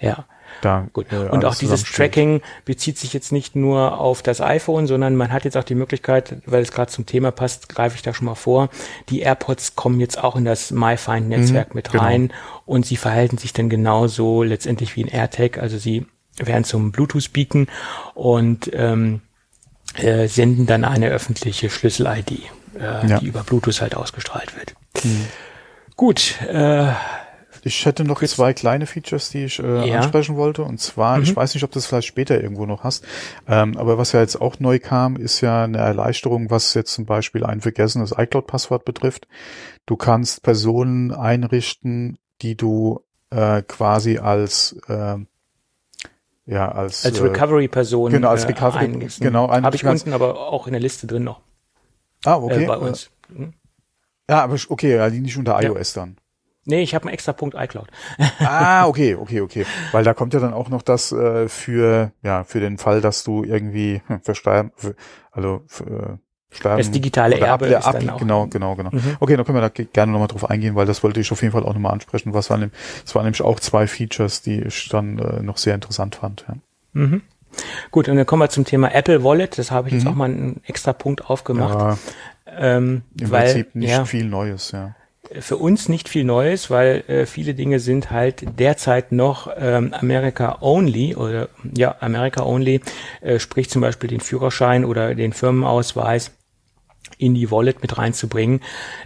S3: ja. Da, Gut. Äh, und auch dieses Tracking bezieht sich jetzt nicht nur auf das iPhone, sondern man hat jetzt auch die Möglichkeit, weil es gerade zum Thema passt, greife ich da schon mal vor, die AirPods kommen jetzt auch in das MyFind-Netzwerk mhm, mit genau. rein und sie verhalten sich dann genauso letztendlich wie ein AirTag, also sie werden zum Bluetooth-Beacon und ähm, äh, senden dann eine öffentliche Schlüssel-ID, äh, ja. die über Bluetooth halt ausgestrahlt wird. Mhm. Gut, äh,
S2: ich hätte noch Jetzt, zwei kleine Features, die ich äh, ja. ansprechen wollte. Und zwar, mhm. ich weiß nicht, ob du das vielleicht später irgendwo noch hast, ähm, aber was ja jetzt auch neu kam, ist ja eine Erleichterung, was jetzt zum Beispiel ein vergessenes iCloud-Passwort betrifft. Du kannst Personen einrichten, die du äh, quasi als äh, ja als
S3: als Recovery-Person
S2: genau als äh, Recovery äh,
S3: genau habe ich unten aber auch in der Liste drin noch
S2: ah okay äh, bei uns hm? ja aber okay ja, die nicht unter iOS ja. dann
S3: Nee, ich habe einen extra Punkt iCloud.
S2: ah, okay, okay, okay. Weil da kommt ja dann auch noch das äh, für, ja, für den Fall, dass du irgendwie hm, versterben, also äh, sterben.
S3: Das digitale Erbe ab,
S2: ist ab, dann auch. Genau, genau, genau. Mhm. Okay, dann können wir da gerne nochmal drauf eingehen, weil das wollte ich auf jeden Fall auch nochmal ansprechen. Was waren, das waren nämlich auch zwei Features, die ich dann äh, noch sehr interessant fand. Ja.
S3: Mhm. Gut, und dann kommen wir zum Thema Apple Wallet. Das habe ich jetzt mhm. auch mal einen extra Punkt aufgemacht. Ja,
S2: ähm, Im weil, Prinzip nicht ja, viel Neues, ja
S3: für uns nicht viel Neues, weil äh, viele Dinge sind halt derzeit noch ähm, America Only oder ja America Only, äh, sprich zum Beispiel den Führerschein oder den Firmenausweis in die Wallet mit reinzubringen.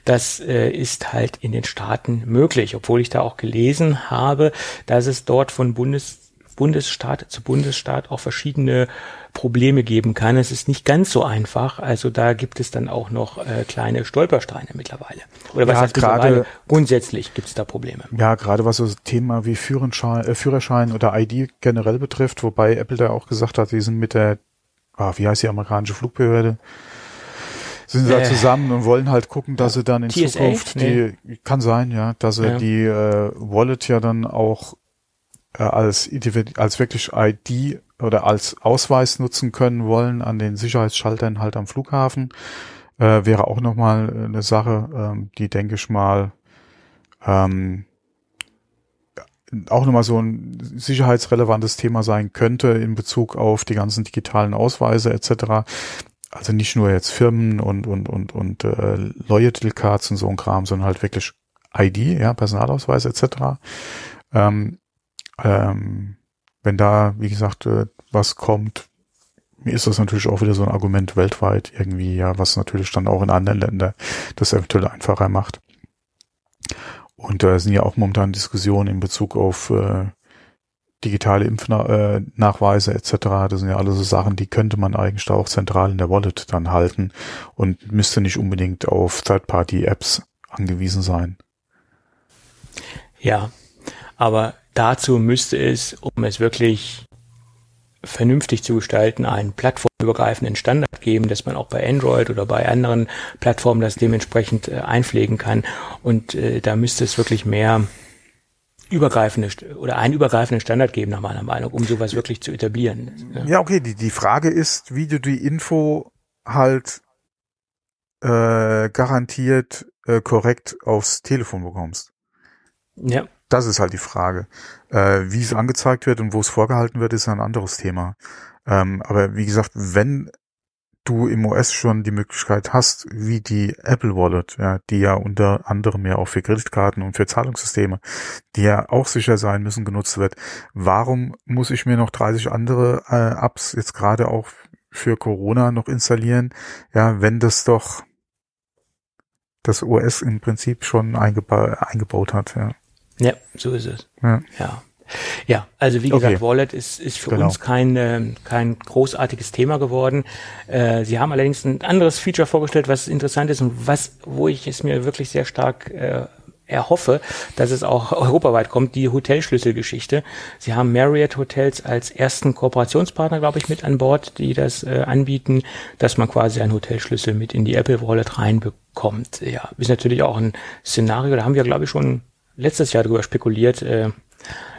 S3: Das äh, ist halt in den Staaten möglich, obwohl ich da auch gelesen habe, dass es dort von Bundes Bundesstaat zu Bundesstaat auch verschiedene Probleme geben kann. Es ist nicht ganz so einfach. Also da gibt es dann auch noch äh, kleine Stolpersteine mittlerweile. Oder was ja, gerade grundsätzlich gibt es da Probleme.
S2: Ja, gerade was so Thema wie Führerschein, äh, Führerschein oder ID generell betrifft, wobei Apple da auch gesagt hat, die sind mit der, ah, wie heißt die amerikanische Flugbehörde? sind sie da äh, zusammen und wollen halt gucken, dass sie dann in TSA? Zukunft die, nee. kann sein, ja, dass sie ja. die äh, Wallet ja dann auch als, als wirklich ID oder als Ausweis nutzen können wollen an den Sicherheitsschaltern halt am Flughafen. Äh, wäre auch nochmal eine Sache, ähm, die denke ich mal ähm, auch nochmal so ein sicherheitsrelevantes Thema sein könnte in Bezug auf die ganzen digitalen Ausweise etc. Also nicht nur jetzt Firmen und und und und äh, Loyalty Cards und so ein Kram, sondern halt wirklich ID, ja, Personalausweis etc. Ähm, ähm, wenn da, wie gesagt, äh, was kommt, ist das natürlich auch wieder so ein Argument weltweit irgendwie, ja, was natürlich dann auch in anderen Ländern das eventuell einfacher macht. Und da äh, sind ja auch momentan Diskussionen in Bezug auf äh, digitale Impfnachweise äh, etc. Das sind ja alles so Sachen, die könnte man eigentlich da auch zentral in der Wallet dann halten und müsste nicht unbedingt auf Third-Party-Apps angewiesen sein.
S3: Ja, aber dazu müsste es, um es wirklich vernünftig zu gestalten, einen plattformübergreifenden Standard geben, dass man auch bei Android oder bei anderen Plattformen das dementsprechend äh, einpflegen kann. Und äh, da müsste es wirklich mehr übergreifende oder einen übergreifenden Standard geben, nach meiner Meinung, um sowas wirklich zu etablieren.
S2: Ja, ja okay, die, die Frage ist, wie du die Info halt äh, garantiert äh, korrekt aufs Telefon bekommst.
S3: Ja.
S2: Das ist halt die Frage. Äh, wie es angezeigt wird und wo es vorgehalten wird, ist ein anderes Thema. Ähm, aber wie gesagt, wenn du im OS schon die Möglichkeit hast, wie die Apple Wallet, ja, die ja unter anderem ja auch für Kreditkarten und für Zahlungssysteme, die ja auch sicher sein müssen, genutzt wird. Warum muss ich mir noch 30 andere äh, Apps jetzt gerade auch für Corona noch installieren? Ja, wenn das doch das OS im Prinzip schon eingeba eingebaut hat, ja.
S3: Ja, so ist es. Ja. ja. Ja, also wie gesagt, okay. Wallet ist, ist für genau. uns kein, äh, kein großartiges Thema geworden. Äh, Sie haben allerdings ein anderes Feature vorgestellt, was interessant ist und was, wo ich es mir wirklich sehr stark äh, erhoffe, dass es auch europaweit kommt, die Hotelschlüsselgeschichte. Sie haben Marriott Hotels als ersten Kooperationspartner, glaube ich, mit an Bord, die das äh, anbieten, dass man quasi einen Hotelschlüssel mit in die Apple Wallet reinbekommt. Ja, ist natürlich auch ein Szenario, da haben wir, glaube ich, schon letztes Jahr darüber spekuliert, äh,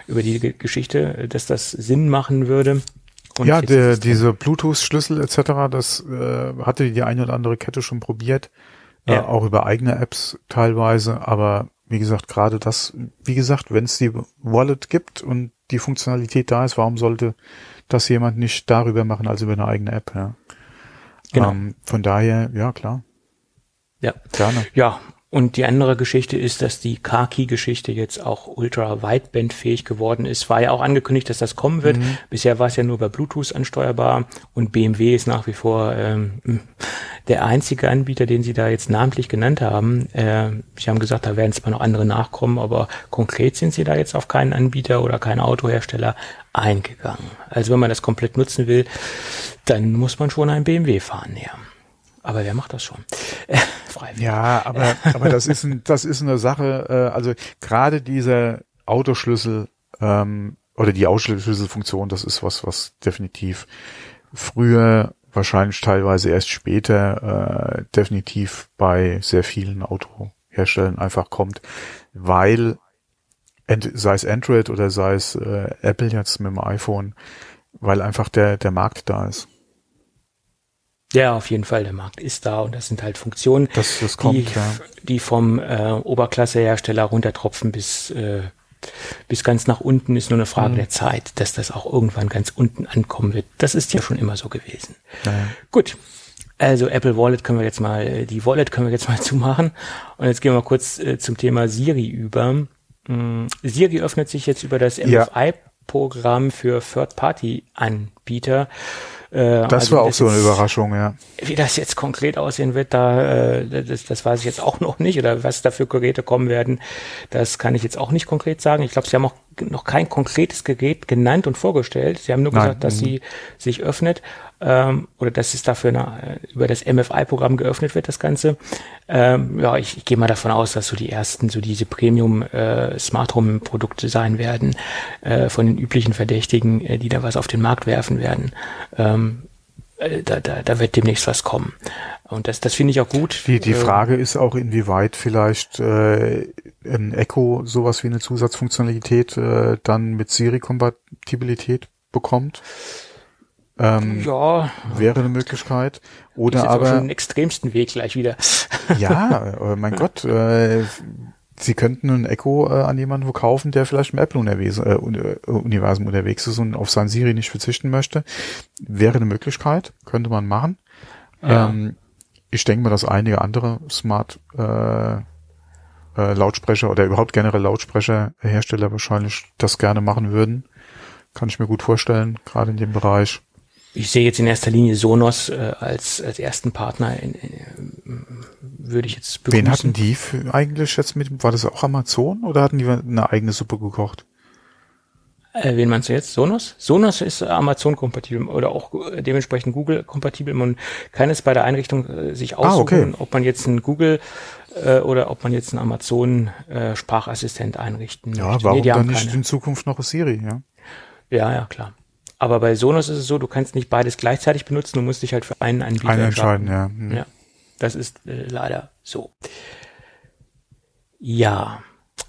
S3: über die Geschichte, dass das Sinn machen würde.
S2: Und ja, der, diese Bluetooth-Schlüssel etc., das äh, hatte die eine oder andere Kette schon probiert, äh, ja. äh, auch über eigene Apps teilweise, aber wie gesagt, gerade das, wie gesagt, wenn es die Wallet gibt und die Funktionalität da ist, warum sollte das jemand nicht darüber machen als über eine eigene App? Ja? Genau. Ähm, von daher, ja klar.
S3: Ja. Gerne. Ja, und die andere Geschichte ist, dass die Car-Key-Geschichte jetzt auch ultra-wideband-fähig geworden ist. War ja auch angekündigt, dass das kommen wird. Mhm. Bisher war es ja nur bei Bluetooth ansteuerbar und BMW ist nach wie vor ähm, der einzige Anbieter, den sie da jetzt namentlich genannt haben. Äh, sie haben gesagt, da werden zwar noch andere nachkommen, aber konkret sind sie da jetzt auf keinen Anbieter oder keinen Autohersteller eingegangen. Also wenn man das komplett nutzen will, dann muss man schon ein BMW fahren, ja. Aber wer macht das schon?
S2: Freiwillig. Ja, aber, aber das ist ein, das ist eine Sache, äh, also gerade dieser Autoschlüssel ähm, oder die Autoschlüsselfunktion, das ist was, was definitiv früher, wahrscheinlich teilweise erst später, äh, definitiv bei sehr vielen Autoherstellern einfach kommt, weil sei es Android oder sei es äh, Apple jetzt mit dem iPhone, weil einfach der, der Markt da ist.
S3: Ja, auf jeden Fall. Der Markt ist da und das sind halt Funktionen,
S2: das, das kommt,
S3: die,
S2: ja.
S3: die vom äh, Oberklassehersteller runtertropfen bis, äh, bis ganz nach unten. Ist nur eine Frage mhm. der Zeit, dass das auch irgendwann ganz unten ankommen wird. Das ist ja schon immer so gewesen. Ja. Gut. Also Apple Wallet können wir jetzt mal, äh, die Wallet können wir jetzt mal zumachen. Und jetzt gehen wir mal kurz äh, zum Thema Siri über. Mm, Siri öffnet sich jetzt über das MFI-Programm für Third-Party-Anbieter.
S2: Äh, das also war auch so eine Überraschung, ja.
S3: Wie das jetzt konkret aussehen wird, da äh, das, das weiß ich jetzt auch noch nicht oder was da für Geräte kommen werden, das kann ich jetzt auch nicht konkret sagen. Ich glaube, sie haben auch noch kein konkretes Gerät genannt und vorgestellt. Sie haben nur Nein. gesagt, dass mhm. sie sich öffnet ähm, oder dass es dafür eine, über das MFI-Programm geöffnet wird, das Ganze. Ähm, ja, ich, ich gehe mal davon aus, dass so die ersten, so diese Premium äh, sein werden äh, von den üblichen Verdächtigen, äh, die da was auf den Markt werfen werden. Ähm, äh, da, da, da wird demnächst was kommen. Und das, das finde ich auch gut.
S2: Die, die ähm, Frage ist auch, inwieweit vielleicht äh, ein Echo sowas wie eine Zusatzfunktionalität äh, dann mit Siri-Kompatibilität bekommt. Ähm, ja. Wäre eine Möglichkeit. Oder ist aber.
S3: schon den extremsten Weg gleich wieder.
S2: ja, äh, mein Gott, äh, Sie könnten ein Echo äh, an jemanden verkaufen, der vielleicht im Apple-Universum äh, Universum unterwegs ist und auf sein Siri nicht verzichten möchte. Wäre eine Möglichkeit, könnte man machen. Ja. Ähm, ich denke mal, dass einige andere Smart äh, äh, Lautsprecher oder überhaupt generell Lautsprecherhersteller wahrscheinlich das gerne machen würden. Kann ich mir gut vorstellen, gerade in dem Bereich.
S3: Ich sehe jetzt in erster Linie Sonos äh, als, als ersten Partner, in, in, würde ich jetzt
S2: begrüßen. Wen hatten die für, eigentlich jetzt mit, war das auch Amazon oder hatten die eine eigene Suppe gekocht?
S3: Äh, wen meinst du jetzt? Sonos? Sonos ist Amazon-kompatibel oder auch äh, dementsprechend Google-kompatibel. Man kann es bei der Einrichtung äh, sich aussuchen, ah, okay. ob man jetzt ein Google äh, oder ob man jetzt einen Amazon-Sprachassistent äh, einrichten
S2: ja, möchte. Ja, warum nee, dann nicht keine. in Zukunft noch Siri, ja?
S3: Ja, ja, klar. Aber bei Sonos ist es so, du kannst nicht beides gleichzeitig benutzen, du musst dich halt für einen Anbieter
S2: einen entscheiden. ja.
S3: Hm. Ja, das ist äh, leider so. Ja,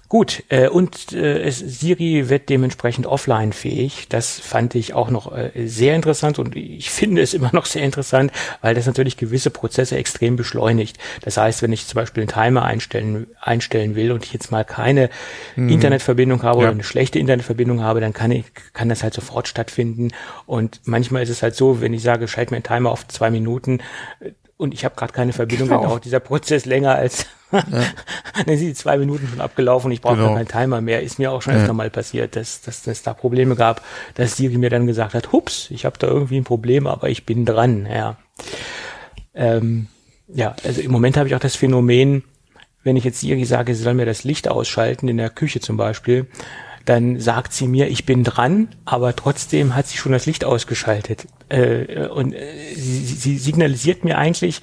S3: Gut, äh, und äh, es, Siri wird dementsprechend offline fähig. Das fand ich auch noch äh, sehr interessant und ich finde es immer noch sehr interessant, weil das natürlich gewisse Prozesse extrem beschleunigt. Das heißt, wenn ich zum Beispiel einen Timer einstellen, einstellen will und ich jetzt mal keine mhm. Internetverbindung habe ja. oder eine schlechte Internetverbindung habe, dann kann ich, kann das halt sofort stattfinden. Und manchmal ist es halt so, wenn ich sage, schalte mir einen Timer auf zwei Minuten, und ich habe gerade keine Verbindung, genau. dann dauert dieser Prozess länger als ja. dann sind die zwei Minuten schon abgelaufen, ich brauche genau. keinen Timer mehr. Ist mir auch schon ja. öfter mal passiert, dass, dass, dass da Probleme gab, dass Siri mir dann gesagt hat, hups, ich habe da irgendwie ein Problem, aber ich bin dran. Ja, ähm, ja also im Moment habe ich auch das Phänomen, wenn ich jetzt Siri sage, sie soll mir das Licht ausschalten, in der Küche zum Beispiel, dann sagt sie mir, ich bin dran, aber trotzdem hat sie schon das Licht ausgeschaltet. Äh, und äh, sie, sie signalisiert mir eigentlich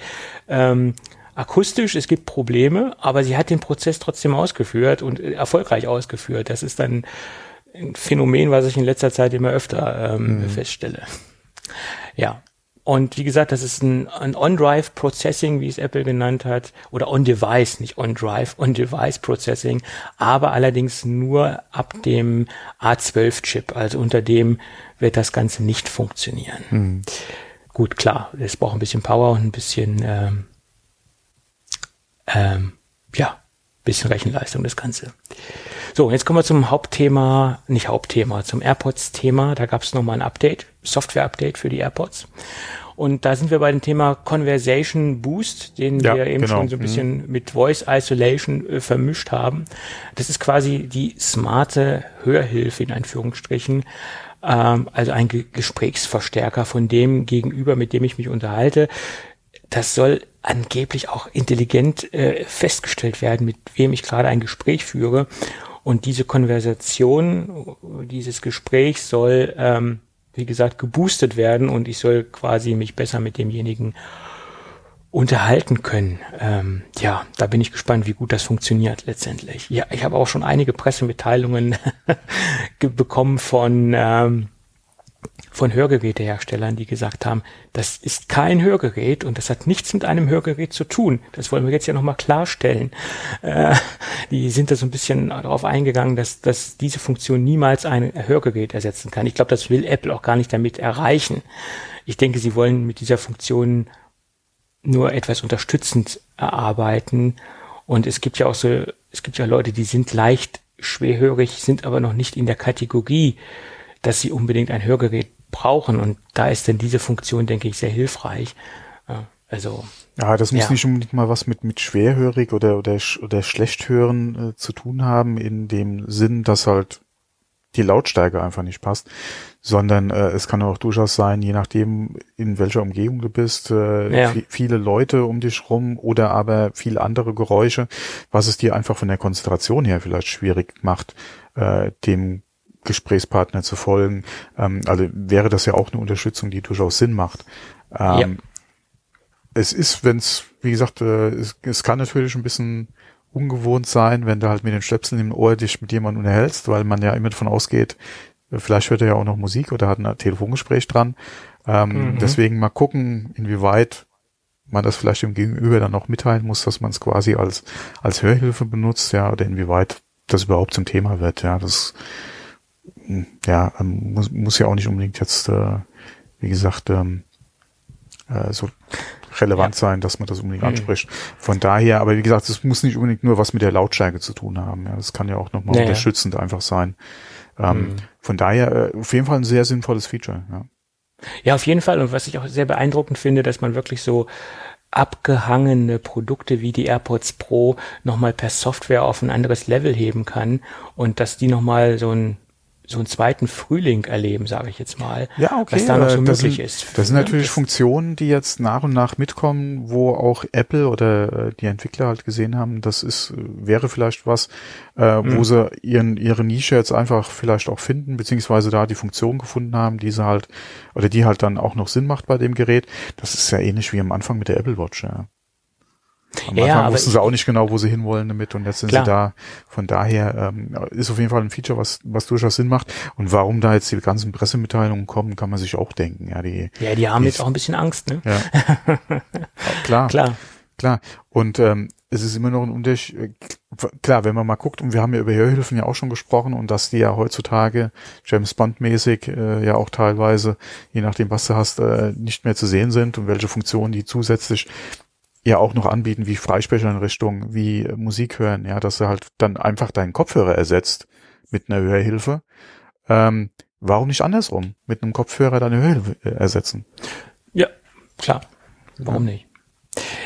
S3: ähm, akustisch, es gibt Probleme, aber sie hat den Prozess trotzdem ausgeführt und äh, erfolgreich ausgeführt. Das ist dann ein Phänomen, was ich in letzter Zeit immer öfter ähm, mhm. feststelle. Ja, und wie gesagt, das ist ein, ein On-Drive Processing, wie es Apple genannt hat, oder On-Device, nicht On-Drive, On-Device Processing, aber allerdings nur ab dem A12-Chip, also unter dem wird das Ganze nicht funktionieren. Hm. Gut, klar, es braucht ein bisschen Power und ein bisschen, ähm, ähm, ja, bisschen Rechenleistung, das Ganze. So, jetzt kommen wir zum Hauptthema, nicht Hauptthema, zum AirPods-Thema. Da gab es nochmal ein Update, Software-Update für die AirPods. Und da sind wir bei dem Thema Conversation Boost, den ja, wir eben genau. schon so ein bisschen mhm. mit Voice Isolation äh, vermischt haben. Das ist quasi die smarte Hörhilfe in Anführungsstrichen. Ähm, also ein Ge Gesprächsverstärker von dem gegenüber, mit dem ich mich unterhalte. Das soll angeblich auch intelligent äh, festgestellt werden, mit wem ich gerade ein Gespräch führe. Und diese Konversation, dieses Gespräch soll, ähm, wie gesagt, geboostet werden und ich soll quasi mich besser mit demjenigen unterhalten können. Ähm, ja, da bin ich gespannt, wie gut das funktioniert letztendlich. Ja, ich habe auch schon einige Pressemitteilungen bekommen von ähm, von Hörgeräteherstellern, die gesagt haben, das ist kein Hörgerät und das hat nichts mit einem Hörgerät zu tun. Das wollen wir jetzt ja nochmal klarstellen. Äh, die sind da so ein bisschen darauf eingegangen, dass, dass diese Funktion niemals ein Hörgerät ersetzen kann. Ich glaube, das will Apple auch gar nicht damit erreichen. Ich denke, sie wollen mit dieser Funktion nur etwas unterstützend erarbeiten. Und es gibt ja auch so, es gibt ja Leute, die sind leicht schwerhörig, sind aber noch nicht in der Kategorie, dass sie unbedingt ein Hörgerät brauchen. Und da ist denn diese Funktion, denke ich, sehr hilfreich. Also.
S2: Ja, das muss ja. nicht unbedingt mal was mit, mit schwerhörig oder, oder, oder schlecht hören äh, zu tun haben, in dem Sinn, dass halt die Lautstärke einfach nicht passt, sondern äh, es kann auch durchaus sein, je nachdem, in welcher Umgebung du bist, äh, ja. viele Leute um dich rum oder aber viele andere Geräusche, was es dir einfach von der Konzentration her vielleicht schwierig macht, äh, dem Gesprächspartner zu folgen. Ähm, also wäre das ja auch eine Unterstützung, die durchaus Sinn macht. Ähm, ja. Es ist, wenn es, wie gesagt, äh, es, es kann natürlich ein bisschen ungewohnt sein, wenn du halt mit den Stöpseln im Ohr dich mit jemandem unterhältst, weil man ja immer davon ausgeht, äh, vielleicht hört er ja auch noch Musik oder hat ein Telefongespräch dran. Ähm, mhm. Deswegen mal gucken, inwieweit man das vielleicht dem Gegenüber dann noch mitteilen muss, dass man es quasi als, als Hörhilfe benutzt, ja, oder inwieweit das überhaupt zum Thema wird, ja, das ja, ähm, muss, muss ja auch nicht unbedingt jetzt, äh, wie gesagt, ähm, äh, so relevant ja. sein, dass man das unbedingt mhm. anspricht. Von daher, aber wie gesagt, es muss nicht unbedingt nur was mit der Lautstärke zu tun haben. Ja, das kann ja auch nochmal naja. unterstützend einfach sein. Ähm, mhm. Von daher äh, auf jeden Fall ein sehr sinnvolles Feature. Ja.
S3: ja, auf jeden Fall. Und was ich auch sehr beeindruckend finde, dass man wirklich so abgehangene Produkte wie die AirPods Pro nochmal per Software auf ein anderes Level heben kann und dass die nochmal so ein so einen zweiten Frühling erleben, sage ich jetzt mal,
S2: ja, okay.
S3: was da noch so
S2: das
S3: möglich
S2: sind,
S3: ist.
S2: Das sind natürlich das Funktionen, die jetzt nach und nach mitkommen, wo auch Apple oder äh, die Entwickler halt gesehen haben, das ist wäre vielleicht was, äh, mhm. wo sie ihren ihre Nische jetzt einfach vielleicht auch finden, beziehungsweise da die Funktion gefunden haben, die sie halt oder die halt dann auch noch Sinn macht bei dem Gerät. Das ist ja ähnlich wie am Anfang mit der Apple Watch. Ja. Am ja, Anfang wussten sie auch nicht genau, wo sie hinwollen damit und jetzt sind klar. sie da. Von daher ähm, ist auf jeden Fall ein Feature, was, was durchaus Sinn macht. Und warum da jetzt die ganzen Pressemitteilungen kommen, kann man sich auch denken. Ja, die,
S3: ja, die haben die, jetzt auch ein bisschen Angst, ne?
S2: Ja. klar. Klar. Klar. Und ähm, es ist immer noch ein Unterschied. Äh, klar, wenn man mal guckt, und wir haben ja über Hörhilfen ja auch schon gesprochen und dass die ja heutzutage James Bond mäßig äh, ja auch teilweise, je nachdem was du hast, äh, nicht mehr zu sehen sind und welche Funktionen die zusätzlich ja auch noch anbieten, wie Freisprecheinrichtungen, wie Musik hören, ja, dass er halt dann einfach deinen Kopfhörer ersetzt mit einer Hörhilfe. Ähm, warum nicht andersrum? Mit einem Kopfhörer deine Hörhilfe äh, ersetzen?
S3: Ja, klar. Warum ja. nicht?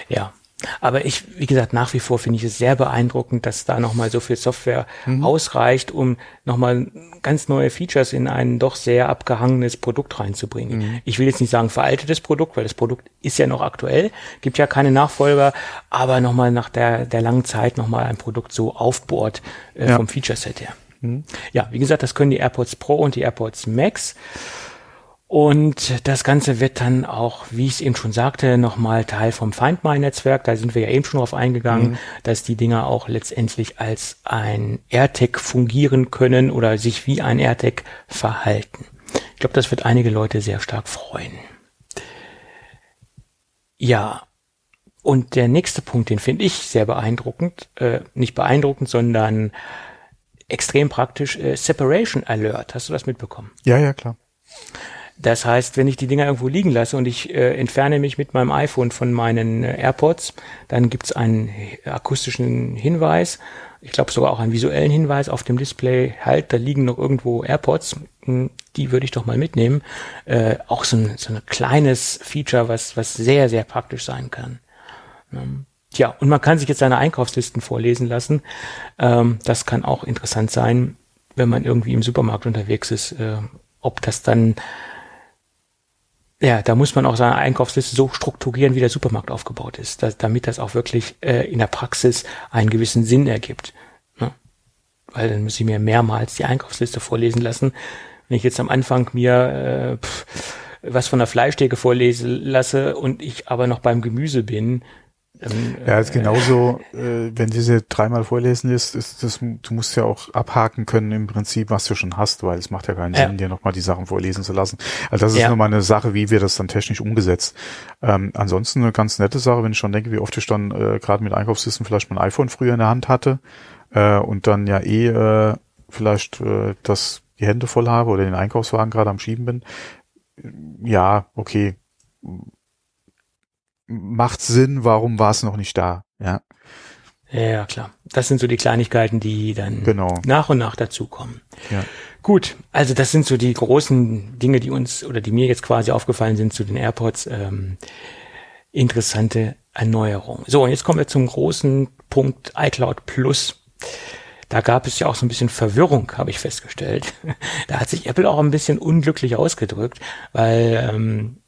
S3: Ja. Aber ich, wie gesagt, nach wie vor finde ich es sehr beeindruckend, dass da nochmal so viel Software mhm. ausreicht, um nochmal ganz neue Features in ein doch sehr abgehangenes Produkt reinzubringen. Mhm. Ich will jetzt nicht sagen veraltetes Produkt, weil das Produkt ist ja noch aktuell, gibt ja keine Nachfolger, aber nochmal nach der, der langen Zeit nochmal ein Produkt so aufbohrt äh, ja. vom Feature-Set her. Mhm. Ja, wie gesagt, das können die AirPods Pro und die AirPods Max. Und das Ganze wird dann auch, wie ich es eben schon sagte, nochmal Teil vom Find My Netzwerk. Da sind wir ja eben schon drauf eingegangen, mhm. dass die Dinger auch letztendlich als ein AirTag fungieren können oder sich wie ein AirTag verhalten. Ich glaube, das wird einige Leute sehr stark freuen. Ja. Und der nächste Punkt, den finde ich sehr beeindruckend, äh, nicht beeindruckend, sondern extrem praktisch, äh, Separation Alert. Hast du das mitbekommen?
S2: Ja, ja, klar.
S3: Das heißt, wenn ich die Dinger irgendwo liegen lasse und ich äh, entferne mich mit meinem iPhone von meinen äh, AirPods, dann gibt's einen akustischen Hinweis, ich glaube sogar auch einen visuellen Hinweis auf dem Display, halt, da liegen noch irgendwo AirPods, hm, die würde ich doch mal mitnehmen. Äh, auch so ein, so ein kleines Feature, was, was sehr, sehr praktisch sein kann. Ähm, Tja, und man kann sich jetzt seine Einkaufslisten vorlesen lassen. Ähm, das kann auch interessant sein, wenn man irgendwie im Supermarkt unterwegs ist, äh, ob das dann ja, da muss man auch seine Einkaufsliste so strukturieren, wie der Supermarkt aufgebaut ist, dass, damit das auch wirklich äh, in der Praxis einen gewissen Sinn ergibt. Ne? Weil dann muss ich mir mehrmals die Einkaufsliste vorlesen lassen. Wenn ich jetzt am Anfang mir äh, pff, was von der Fleischtheke vorlesen lasse und ich aber noch beim Gemüse bin,
S2: ähm, ja, ist genauso, äh, wenn diese dreimal vorlesen ist, ist das, du musst ja auch abhaken können im Prinzip, was du schon hast, weil es macht ja keinen ja. Sinn, dir nochmal die Sachen vorlesen zu lassen. Also das ist ja. nur mal eine Sache, wie wir das dann technisch umgesetzt. Ähm, ansonsten eine ganz nette Sache, wenn ich schon denke, wie oft ich dann äh, gerade mit Einkaufslisten vielleicht mein iPhone früher in der Hand hatte äh, und dann ja eh äh, vielleicht äh, das die Hände voll habe oder den Einkaufswagen gerade am Schieben bin. Ja, okay macht Sinn, warum war es noch nicht da, ja.
S3: Ja, klar. Das sind so die Kleinigkeiten, die dann genau. nach und nach dazukommen. Ja. Gut, also das sind so die großen Dinge, die uns oder die mir jetzt quasi aufgefallen sind zu den AirPods. Ähm, interessante Erneuerung. So, und jetzt kommen wir zum großen Punkt iCloud Plus. Da gab es ja auch so ein bisschen Verwirrung, habe ich festgestellt. Da hat sich Apple auch ein bisschen unglücklich ausgedrückt, weil ähm,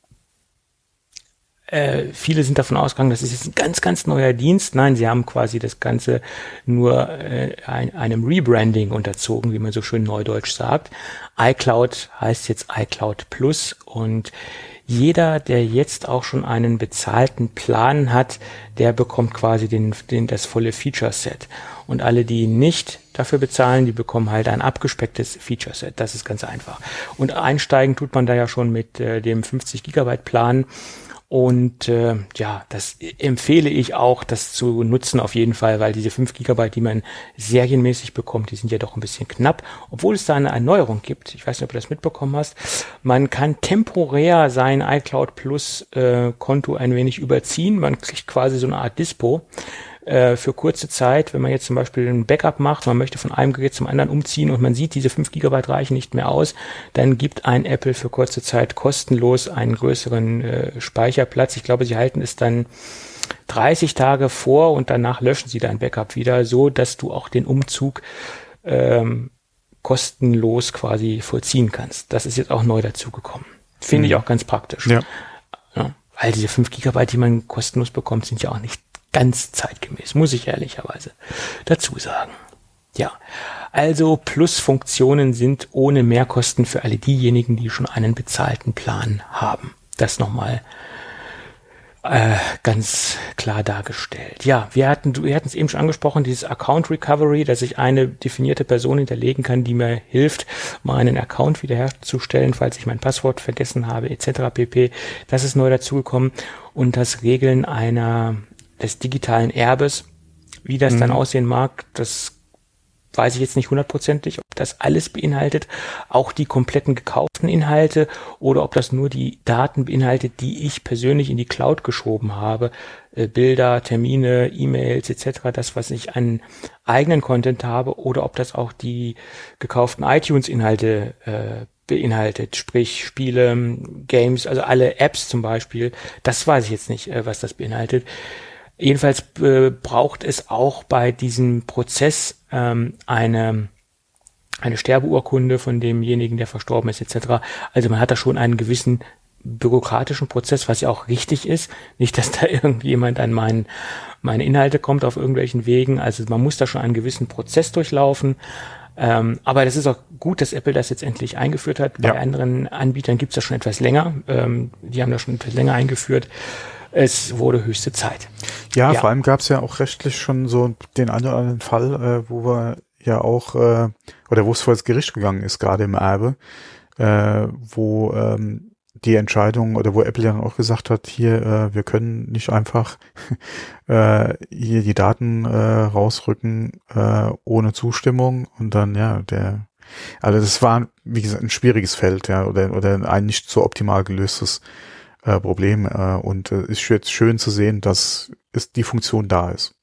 S3: äh, viele sind davon ausgegangen, das ist jetzt ein ganz, ganz neuer Dienst. Nein, sie haben quasi das Ganze nur äh, ein, einem Rebranding unterzogen, wie man so schön neudeutsch sagt. iCloud heißt jetzt iCloud Plus und jeder, der jetzt auch schon einen bezahlten Plan hat, der bekommt quasi den, den, das volle Feature-Set. Und alle, die nicht dafür bezahlen, die bekommen halt ein abgespecktes Feature-Set. Das ist ganz einfach. Und einsteigen tut man da ja schon mit äh, dem 50 Gigabyte Plan und äh, ja, das empfehle ich auch, das zu nutzen auf jeden Fall, weil diese 5 Gigabyte, die man serienmäßig bekommt, die sind ja doch ein bisschen knapp. Obwohl es da eine Erneuerung gibt, ich weiß nicht, ob du das mitbekommen hast, man kann temporär sein iCloud Plus äh, Konto ein wenig überziehen. Man kriegt quasi so eine Art Dispo äh, für kurze Zeit, wenn man jetzt zum Beispiel ein Backup macht, man möchte von einem Gerät zum anderen umziehen und man sieht, diese 5 Gigabyte reichen nicht mehr aus, dann gibt ein Apple für kurze Zeit kostenlos einen größeren äh, Speicherplatz. Ich glaube, sie halten es dann 30 Tage vor und danach löschen sie dein Backup wieder, so dass du auch den Umzug ähm, kostenlos quasi vollziehen kannst. Das ist jetzt auch neu dazugekommen. Finde mhm. ich auch ganz praktisch.
S2: Ja.
S3: ja. Weil diese 5 Gigabyte, die man kostenlos bekommt, sind ja auch nicht ganz zeitgemäß, muss ich ehrlicherweise dazu sagen. Ja, also Plusfunktionen sind ohne Mehrkosten für alle diejenigen, die schon einen bezahlten Plan haben. Das nochmal äh, ganz klar dargestellt. Ja, wir hatten, wir hatten es eben schon angesprochen, dieses Account Recovery, dass ich eine definierte Person hinterlegen kann, die mir hilft, meinen Account wiederherzustellen, falls ich mein Passwort vergessen habe, etc. pp. Das ist neu dazugekommen und das Regeln einer des digitalen Erbes, wie das mhm. dann aussehen mag, das weiß ich jetzt nicht hundertprozentig, ob das alles beinhaltet, auch die kompletten gekauften Inhalte oder ob das nur die Daten beinhaltet, die ich persönlich in die Cloud geschoben habe, äh, Bilder, Termine, E-Mails etc., das, was ich an eigenen Content habe, oder ob das auch die gekauften iTunes-Inhalte äh, beinhaltet, sprich Spiele, Games, also alle Apps zum Beispiel, das weiß ich jetzt nicht, äh, was das beinhaltet. Jedenfalls äh, braucht es auch bei diesem Prozess ähm, eine eine Sterbeurkunde von demjenigen, der verstorben ist, etc. Also man hat da schon einen gewissen bürokratischen Prozess, was ja auch richtig ist. Nicht, dass da irgendjemand an meinen, meine Inhalte kommt auf irgendwelchen Wegen. Also man muss da schon einen gewissen Prozess durchlaufen. Ähm, aber das ist auch gut, dass Apple das jetzt endlich eingeführt hat. Bei anderen Anbietern gibt es das schon etwas länger. Ähm, die haben das schon etwas länger eingeführt es wurde höchste Zeit.
S2: Ja, ja. vor allem gab es ja auch rechtlich schon so den einen oder anderen Fall, äh, wo wir ja auch, äh, oder wo es vor das Gericht gegangen ist, gerade im Erbe, äh, wo ähm, die Entscheidung oder wo Apple ja dann auch gesagt hat, hier, äh, wir können nicht einfach äh, hier die Daten äh, rausrücken äh, ohne Zustimmung und dann, ja, der, also das war, wie gesagt, ein schwieriges Feld, ja, oder, oder ein nicht so optimal gelöstes äh, Problem. Äh, und äh, ist jetzt schön zu sehen, dass ist die Funktion da ist.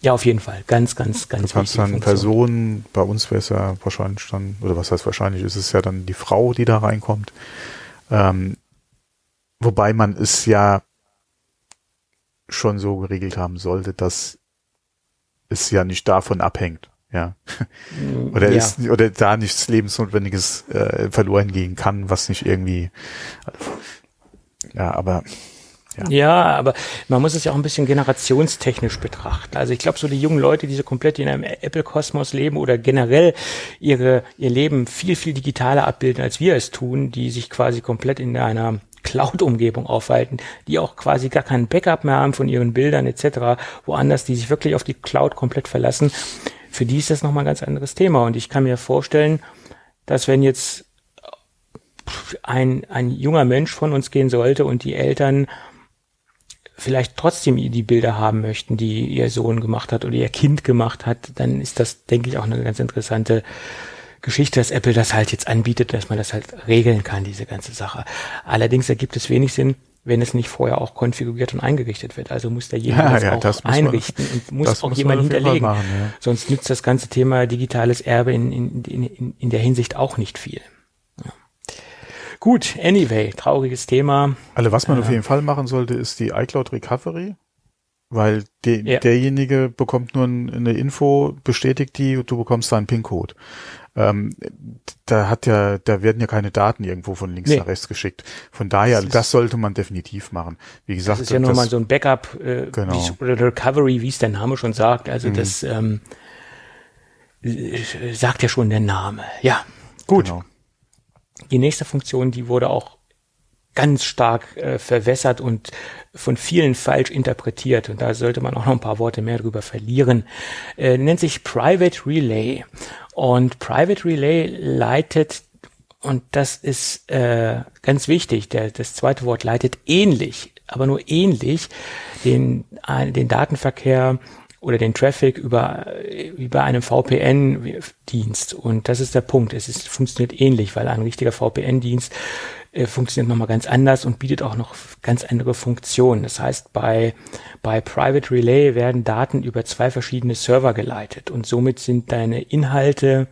S3: Ja, auf jeden Fall. Ganz, ganz, ganz
S2: Du kannst dann Personen, bei uns wäre es ja wahrscheinlich dann, oder was heißt wahrscheinlich, ist es ja dann die Frau, die da reinkommt. Ähm, wobei man es ja schon so geregelt haben sollte, dass es ja nicht davon abhängt. Ja. oder ja. ist, oder da nichts Lebensnotwendiges äh, verloren gehen kann, was nicht irgendwie. Ja, aber
S3: ja. ja, aber man muss es ja auch ein bisschen generationstechnisch betrachten. Also ich glaube, so die jungen Leute, die so komplett in einem Apple-Kosmos leben oder generell ihre, ihr Leben viel, viel digitaler abbilden, als wir es tun, die sich quasi komplett in einer Cloud-Umgebung aufhalten, die auch quasi gar kein Backup mehr haben von ihren Bildern etc., woanders, die sich wirklich auf die Cloud komplett verlassen, für die ist das nochmal ein ganz anderes Thema. Und ich kann mir vorstellen, dass wenn jetzt ein, ein junger Mensch von uns gehen sollte und die Eltern vielleicht trotzdem die Bilder haben möchten, die ihr Sohn gemacht hat oder ihr Kind gemacht hat, dann ist das, denke ich, auch eine ganz interessante Geschichte, dass Apple das halt jetzt anbietet, dass man das halt regeln kann, diese ganze Sache. Allerdings ergibt es wenig Sinn, wenn es nicht vorher auch konfiguriert und eingerichtet wird. Also muss derjenige ja, das auch einrichten man, und muss auch muss jemand hinterlegen. Machen, ja. Sonst nützt das ganze Thema digitales Erbe in, in, in, in der Hinsicht auch nicht viel. Gut, anyway, trauriges Thema.
S2: Also was man äh, auf jeden Fall machen sollte, ist die iCloud Recovery. Weil de, ja. derjenige bekommt nur eine Info, bestätigt die und du bekommst da einen PIN-Code ähm, da hat ja, da werden ja keine Daten irgendwo von links nee. nach rechts geschickt. Von daher, das, das, sollte man definitiv machen. Wie gesagt,
S3: das ist ja nur mal so ein Backup, äh, genau. oder Recovery, wie es der Name schon sagt. Also mhm. das ähm, sagt ja schon der Name. Ja, gut. Genau. Die nächste Funktion, die wurde auch ganz stark äh, verwässert und von vielen falsch interpretiert. Und da sollte man auch noch ein paar Worte mehr drüber verlieren. Äh, nennt sich Private Relay. Und Private Relay leitet, und das ist äh, ganz wichtig, der, das zweite Wort leitet ähnlich, aber nur ähnlich den, den Datenverkehr oder den Traffic über, über einem VPN-Dienst. Und das ist der Punkt. Es ist, funktioniert ähnlich, weil ein richtiger VPN-Dienst äh, funktioniert nochmal ganz anders und bietet auch noch ganz andere Funktionen. Das heißt, bei, bei Private Relay werden Daten über zwei verschiedene Server geleitet und somit sind deine Inhalte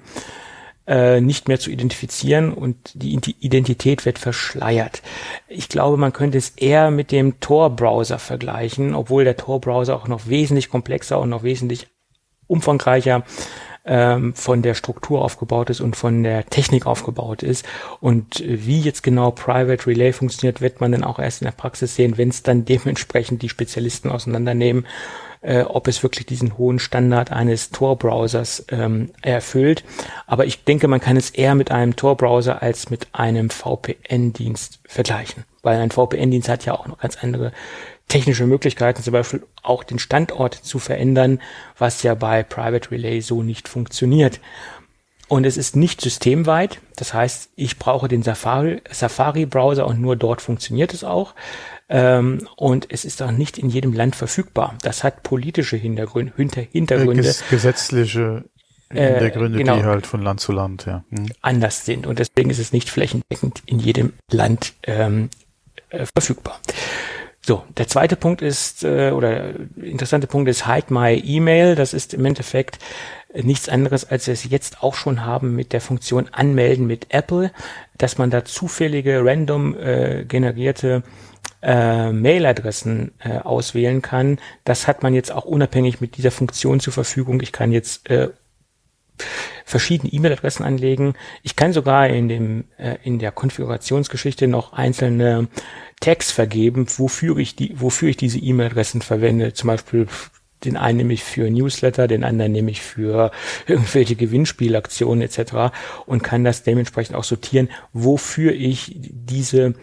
S3: äh, nicht mehr zu identifizieren und die Identität wird verschleiert. Ich glaube, man könnte es eher mit dem Tor-Browser vergleichen, obwohl der Tor-Browser auch noch wesentlich komplexer und noch wesentlich umfangreicher ähm, von der Struktur aufgebaut ist und von der Technik aufgebaut ist. Und wie jetzt genau Private Relay funktioniert, wird man dann auch erst in der Praxis sehen, wenn es dann dementsprechend die Spezialisten auseinandernehmen äh, ob es wirklich diesen hohen Standard eines Tor-Browsers ähm, erfüllt. Aber ich denke, man kann es eher mit einem Tor-Browser als mit einem VPN-Dienst vergleichen, weil ein VPN-Dienst hat ja auch noch ganz andere technische Möglichkeiten, zum Beispiel auch den Standort zu verändern, was ja bei Private Relay so nicht funktioniert. Und es ist nicht systemweit. Das heißt, ich brauche den Safari, Safari Browser und nur dort funktioniert es auch. Ähm, und es ist auch nicht in jedem Land verfügbar. Das hat politische Hintergründe. Hinter, Hintergründe
S2: äh, gesetzliche Hintergründe, äh, genau, die halt von Land zu Land ja.
S3: Hm. anders sind. Und deswegen ist es nicht flächendeckend in jedem Land ähm, äh, verfügbar. So, der zweite Punkt ist, äh, oder interessante Punkt ist Hide My Email. Das ist im Endeffekt nichts anderes, als wir es jetzt auch schon haben mit der Funktion Anmelden mit Apple, dass man da zufällige, random äh, generierte äh, Mailadressen äh, auswählen kann. Das hat man jetzt auch unabhängig mit dieser Funktion zur Verfügung. Ich kann jetzt äh, verschiedene E-Mail-Adressen anlegen. Ich kann sogar in dem äh, in der Konfigurationsgeschichte noch einzelne Tags vergeben, wofür ich die wofür ich diese E-Mail-Adressen verwende. Zum Beispiel den einen nehme ich für Newsletter, den anderen nehme ich für irgendwelche Gewinnspielaktionen etc. und kann das dementsprechend auch sortieren, wofür ich diese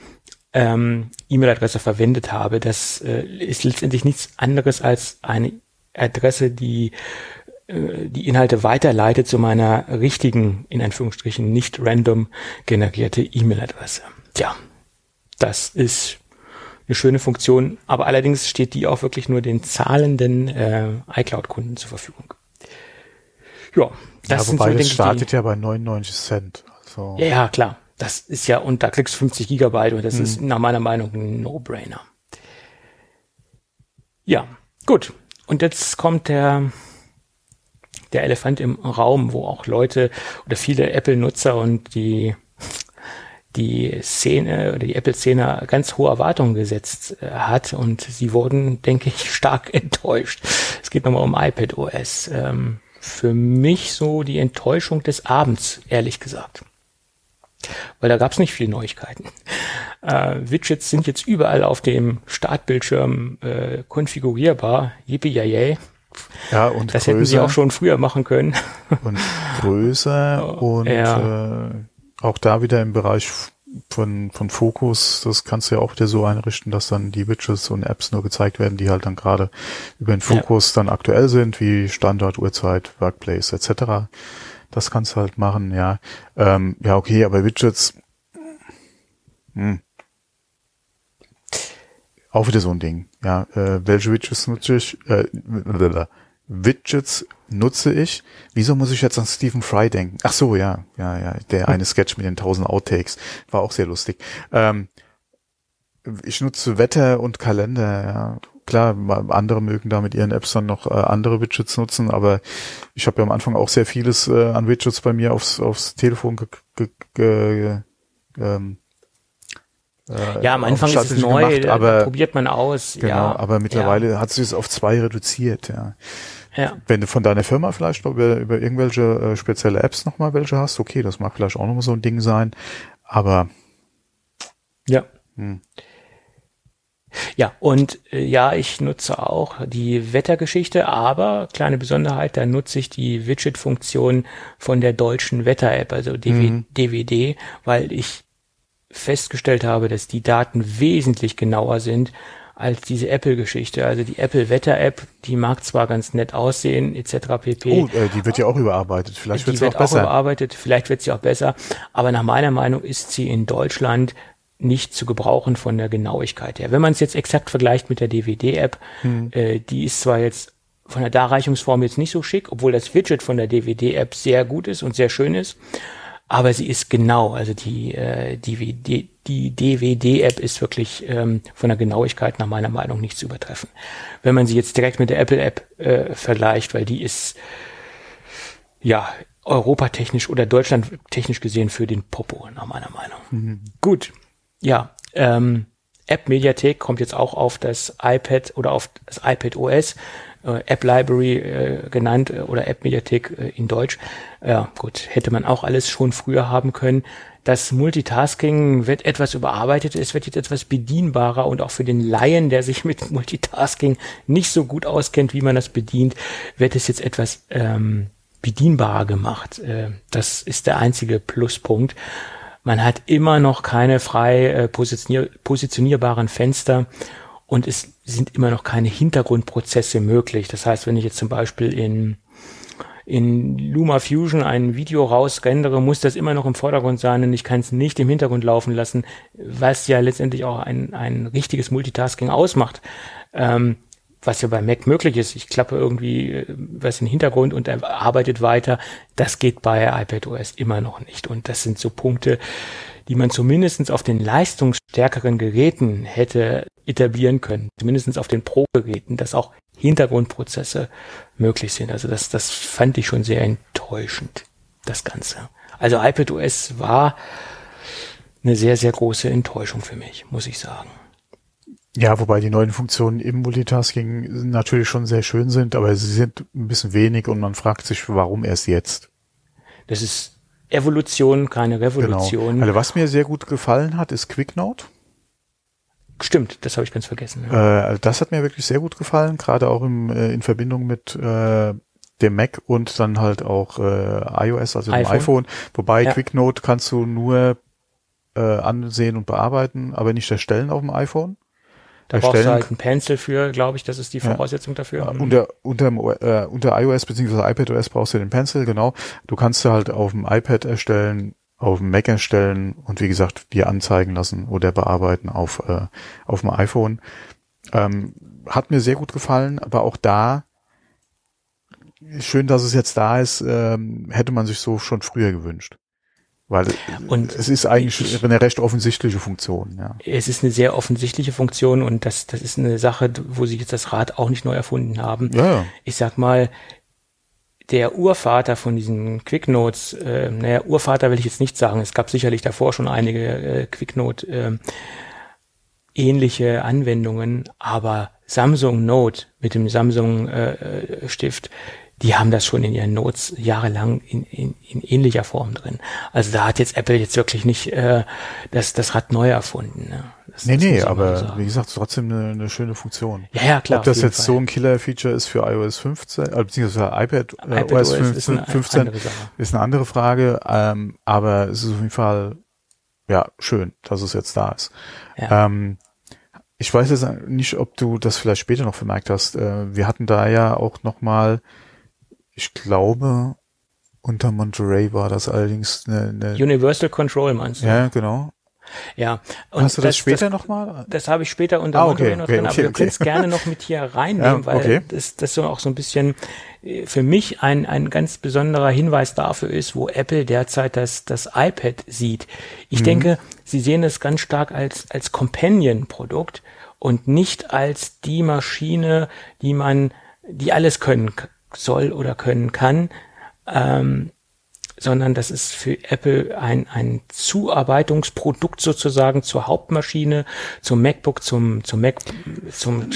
S3: ähm, E-Mail-Adresse verwendet habe. Das äh, ist letztendlich nichts anderes als eine Adresse, die äh, die Inhalte weiterleitet zu meiner richtigen, in Anführungsstrichen nicht random generierte E-Mail-Adresse. Tja, das ist eine schöne Funktion, aber allerdings steht die auch wirklich nur den zahlenden äh, iCloud-Kunden zur Verfügung.
S2: Ja, das ja, wobei so, das startet ja bei 99 Cent.
S3: Also. Ja, ja, klar. Das ist ja, und da kriegst du 50 Gigabyte und das hm. ist nach meiner Meinung ein No-Brainer. Ja, gut. Und jetzt kommt der, der Elefant im Raum, wo auch Leute oder viele Apple-Nutzer und die, die Szene oder die Apple-Szene ganz hohe Erwartungen gesetzt äh, hat und sie wurden, denke ich, stark enttäuscht. Es geht nochmal um iPad OS. Ähm, für mich so die Enttäuschung des Abends, ehrlich gesagt weil da gab es nicht viele Neuigkeiten. Äh, Widgets sind jetzt überall auf dem Startbildschirm äh, konfigurierbar. Yippie yay.
S2: Ja, und
S3: das größer, hätten sie auch schon früher machen können.
S2: Und größer und ja. äh, auch da wieder im Bereich von, von Fokus, das kannst du ja auch wieder so einrichten, dass dann die Widgets und Apps nur gezeigt werden, die halt dann gerade über den Fokus ja. dann aktuell sind, wie Standort, Uhrzeit, Workplace etc. Das kannst du halt machen, ja. Ähm, ja, okay, aber Widgets, hm. Auch wieder so ein Ding, ja. Äh, welche Widgets nutze ich? Äh, Widgets nutze ich. Wieso muss ich jetzt an Stephen Fry denken? Ach so, ja, ja, ja. Der eine Sketch mit den tausend Outtakes war auch sehr lustig. Ähm, ich nutze Wetter und Kalender, ja klar, andere mögen da mit ihren Apps dann noch äh, andere Widgets nutzen, aber ich habe ja am Anfang auch sehr vieles äh, an Widgets bei mir aufs, aufs Telefon ge, ge, ge, ähm,
S3: äh, ja, am Anfang ist es neu, gemacht, aber, probiert man aus.
S2: Genau,
S3: ja,
S2: aber mittlerweile ja. hat sich es auf zwei reduziert, ja. Ja. Wenn du von deiner Firma vielleicht noch über, über irgendwelche äh, spezielle Apps nochmal welche hast, okay, das mag vielleicht auch nochmal so ein Ding sein, aber
S3: ja. Hm. Ja, und äh, ja, ich nutze auch die Wettergeschichte, aber kleine Besonderheit, da nutze ich die Widget-Funktion von der deutschen Wetter-App, also DW, mhm. DWD, weil ich festgestellt habe, dass die Daten wesentlich genauer sind als diese Apple-Geschichte. Also die Apple-Wetter-App, die mag zwar ganz nett aussehen, etc. pp. Oh,
S2: äh, die wird ja auch überarbeitet. Vielleicht wird
S3: sie auch, auch besser. überarbeitet, vielleicht wird sie auch besser. Aber nach meiner Meinung ist sie in Deutschland nicht zu gebrauchen von der Genauigkeit her. Wenn man es jetzt exakt vergleicht mit der DVD-App, hm. äh, die ist zwar jetzt von der Darreichungsform jetzt nicht so schick, obwohl das Widget von der DVD-App sehr gut ist und sehr schön ist. aber sie ist genau, also die, äh, die, die DVD-App ist wirklich ähm, von der Genauigkeit nach meiner Meinung nicht zu übertreffen. Wenn man sie jetzt direkt mit der Apple-App äh, vergleicht, weil die ist ja europatechnisch oder deutschlandtechnisch gesehen für den Popo, nach meiner Meinung. Mhm. Gut, ja, ähm, App-Mediathek kommt jetzt auch auf das iPad oder auf das iPad OS äh, App Library äh, genannt äh, oder App Mediathek äh, in Deutsch. Ja, gut, hätte man auch alles schon früher haben können. Das Multitasking wird etwas überarbeitet, es wird jetzt etwas bedienbarer und auch für den Laien, der sich mit Multitasking nicht so gut auskennt, wie man das bedient, wird es jetzt etwas ähm, bedienbarer gemacht. Äh, das ist der einzige Pluspunkt. Man hat immer noch keine frei äh, positionier positionierbaren Fenster und es sind immer noch keine Hintergrundprozesse möglich. Das heißt, wenn ich jetzt zum Beispiel in in Luma Fusion ein Video rausrendere, muss das immer noch im Vordergrund sein und ich kann es nicht im Hintergrund laufen lassen, was ja letztendlich auch ein, ein richtiges Multitasking ausmacht. Ähm, was ja bei Mac möglich ist. Ich klappe irgendwie äh, was in den Hintergrund und er arbeitet weiter. Das geht bei iPadOS immer noch nicht. Und das sind so Punkte, die man zumindestens auf den leistungsstärkeren Geräten hätte etablieren können, zumindestens auf den Pro-Geräten, dass auch Hintergrundprozesse möglich sind. Also das, das fand ich schon sehr enttäuschend, das Ganze. Also iPadOS war eine sehr, sehr große Enttäuschung für mich, muss ich sagen.
S2: Ja, wobei die neuen Funktionen im Multitasking natürlich schon sehr schön sind, aber sie sind ein bisschen wenig und man fragt sich, warum erst jetzt?
S3: Das ist Evolution, keine Revolution.
S2: Genau. Also was mir sehr gut gefallen hat, ist QuickNote.
S3: Stimmt, das habe ich ganz vergessen.
S2: Ja. Äh, also das hat mir wirklich sehr gut gefallen, gerade auch im, äh, in Verbindung mit äh, dem Mac und dann halt auch äh, iOS, also iPhone. dem iPhone. Wobei ja. QuickNote kannst du nur äh, ansehen und bearbeiten, aber nicht erstellen auf dem iPhone.
S3: Da brauchst du halt einen Pencil für, glaube ich, das ist die Voraussetzung ja. dafür.
S2: Ja, unter, unter, äh, unter iOS bzw. iPadOS brauchst du den Pencil, genau. Du kannst du halt auf dem iPad erstellen, auf dem Mac erstellen und wie gesagt, dir anzeigen lassen oder bearbeiten auf, äh, auf dem iPhone. Ähm, hat mir sehr gut gefallen, aber auch da, schön, dass es jetzt da ist, ähm, hätte man sich so schon früher gewünscht. Weil und es ist eigentlich ich, eine recht offensichtliche Funktion. Ja.
S3: Es ist eine sehr offensichtliche Funktion und das, das ist eine Sache, wo sie jetzt das Rad auch nicht neu erfunden haben. Ja, ja. Ich sag mal, der Urvater von diesen Quicknotes, äh, naja, Urvater will ich jetzt nicht sagen, es gab sicherlich davor schon einige äh, Quicknote äh, ähnliche Anwendungen, aber Samsung Note mit dem Samsung äh, äh Stift die haben das schon in ihren Notes jahrelang in, in, in ähnlicher Form drin. Also da hat jetzt Apple jetzt wirklich nicht äh, das, das Rad neu erfunden. Ne? Das,
S2: nee, das nee, aber wie gesagt, trotzdem eine, eine schöne Funktion.
S3: Ja, ja, klar.
S2: Ob das jetzt Fall. so ein Killer-Feature ist für iOS 15, äh, beziehungsweise iPad, äh, iPad OS 15, ist eine, 15 ist eine andere Frage, ähm, aber es ist auf jeden Fall ja schön, dass es jetzt da ist. Ja. Ähm, ich weiß jetzt nicht, ob du das vielleicht später noch vermerkt hast. Äh, wir hatten da ja auch noch mal ich glaube, unter Monterey war das allerdings eine, eine
S3: Universal Control meinst du?
S2: Ja, genau.
S3: Ja.
S2: Und Hast du das, das später nochmal?
S3: Das habe ich später unter ah, okay, noch okay, drin, okay, aber okay. du kannst gerne noch mit hier reinnehmen, ja, weil das, das so auch so ein bisschen äh, für mich ein, ein ganz besonderer Hinweis dafür ist, wo Apple derzeit das, das iPad sieht. Ich mhm. denke, sie sehen es ganz stark als, als Companion-Produkt und nicht als die Maschine, die man, die alles können soll oder können kann, ähm, sondern das ist für Apple ein, ein Zuarbeitungsprodukt sozusagen zur Hauptmaschine, zum MacBook, zum, zum Mac, zum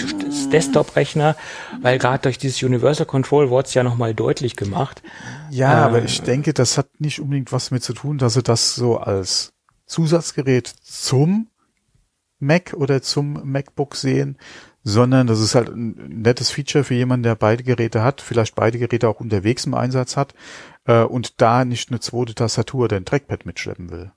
S3: Desktop-Rechner, weil gerade durch dieses Universal Control wurde es ja nochmal deutlich gemacht.
S2: Ja, ähm, aber ich denke, das hat nicht unbedingt was mit zu tun, dass sie das so als Zusatzgerät zum Mac oder zum MacBook sehen, sondern das ist halt ein nettes Feature für jemanden, der beide Geräte hat, vielleicht beide Geräte auch unterwegs im Einsatz hat äh, und da nicht eine zweite Tastatur oder ein Trackpad mitschleppen will.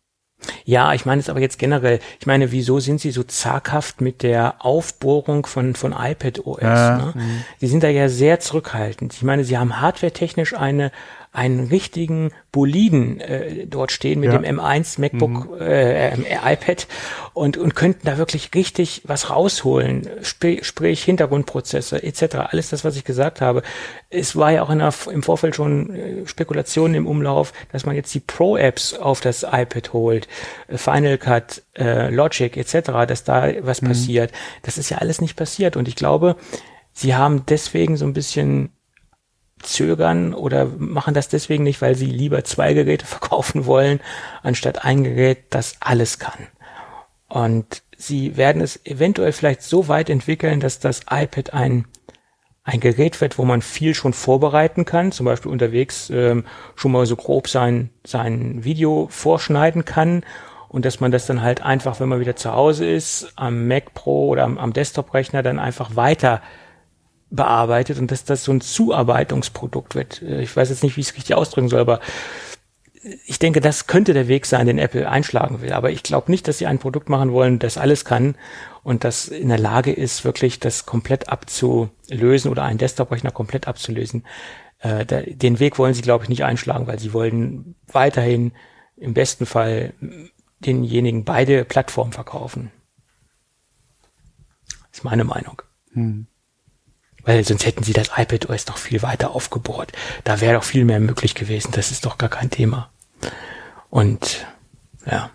S3: Ja, ich meine es aber jetzt generell. Ich meine, wieso sind sie so zaghaft mit der Aufbohrung von, von iPad OS? Ja, ne? Die sind da ja sehr zurückhaltend. Ich meine, sie haben hardwaretechnisch eine, einen richtigen Boliden äh, dort stehen mit ja. dem M1 MacBook, mhm. äh, äh, iPad und, und könnten da wirklich richtig was rausholen, Sp sprich Hintergrundprozesse etc. Alles das, was ich gesagt habe. Es war ja auch in der, im Vorfeld schon äh, Spekulationen im Umlauf, dass man jetzt die Pro-Apps auf das iPad holt, äh, Final Cut, äh, Logic etc., dass da was mhm. passiert. Das ist ja alles nicht passiert und ich glaube, sie haben deswegen so ein bisschen zögern oder machen das deswegen nicht, weil sie lieber zwei Geräte verkaufen wollen, anstatt ein Gerät, das alles kann. Und sie werden es eventuell vielleicht so weit entwickeln, dass das iPad ein, ein Gerät wird, wo man viel schon vorbereiten kann, zum Beispiel unterwegs ähm, schon mal so grob sein, sein Video vorschneiden kann und dass man das dann halt einfach, wenn man wieder zu Hause ist, am Mac Pro oder am, am Desktop-Rechner dann einfach weiter bearbeitet und dass das so ein Zuarbeitungsprodukt wird. Äh, ich weiß jetzt nicht, wie ich es richtig ausdrücken soll, aber ich denke, das könnte der Weg sein, den Apple einschlagen will. Aber ich glaube nicht, dass sie ein Produkt machen wollen, das alles kann und das in der Lage ist, wirklich das komplett abzulösen oder einen Desktop-Rechner komplett abzulösen. Äh, den Weg wollen sie, glaube ich, nicht einschlagen, weil sie wollen weiterhin im besten Fall denjenigen beide Plattformen verkaufen. Ist meine Meinung. Hm. Weil sonst hätten sie das iPad OS noch viel weiter aufgebohrt. Da wäre doch viel mehr möglich gewesen. Das ist doch gar kein Thema. Und ja.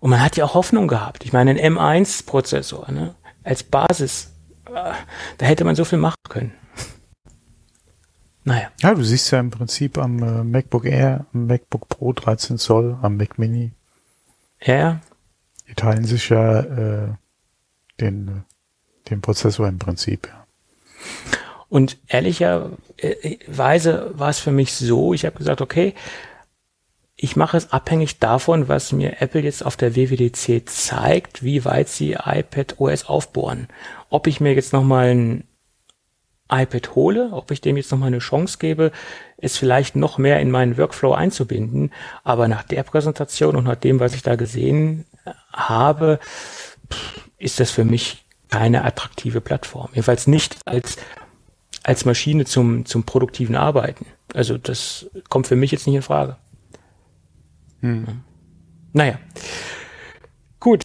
S3: Und man hat ja auch Hoffnung gehabt. Ich meine, ein M1-Prozessor ne, als Basis, äh, da hätte man so viel machen können.
S2: Naja. Ja, du siehst ja im Prinzip am äh, MacBook Air, am MacBook Pro 13 Zoll, am Mac Mini.
S3: Ja, ja.
S2: Die teilen sich ja äh, den, den Prozessor im Prinzip. Ja.
S3: Und ehrlicherweise war es für mich so, ich habe gesagt, okay, ich mache es abhängig davon, was mir Apple jetzt auf der WWDC zeigt, wie weit sie iPad OS aufbohren. Ob ich mir jetzt nochmal ein iPad hole, ob ich dem jetzt nochmal eine Chance gebe, es vielleicht noch mehr in meinen Workflow einzubinden. Aber nach der Präsentation und nach dem, was ich da gesehen habe, ist das für mich keine attraktive Plattform. Jedenfalls nicht als, als Maschine zum, zum produktiven Arbeiten. Also das kommt für mich jetzt nicht in Frage. Hm. Naja. Gut.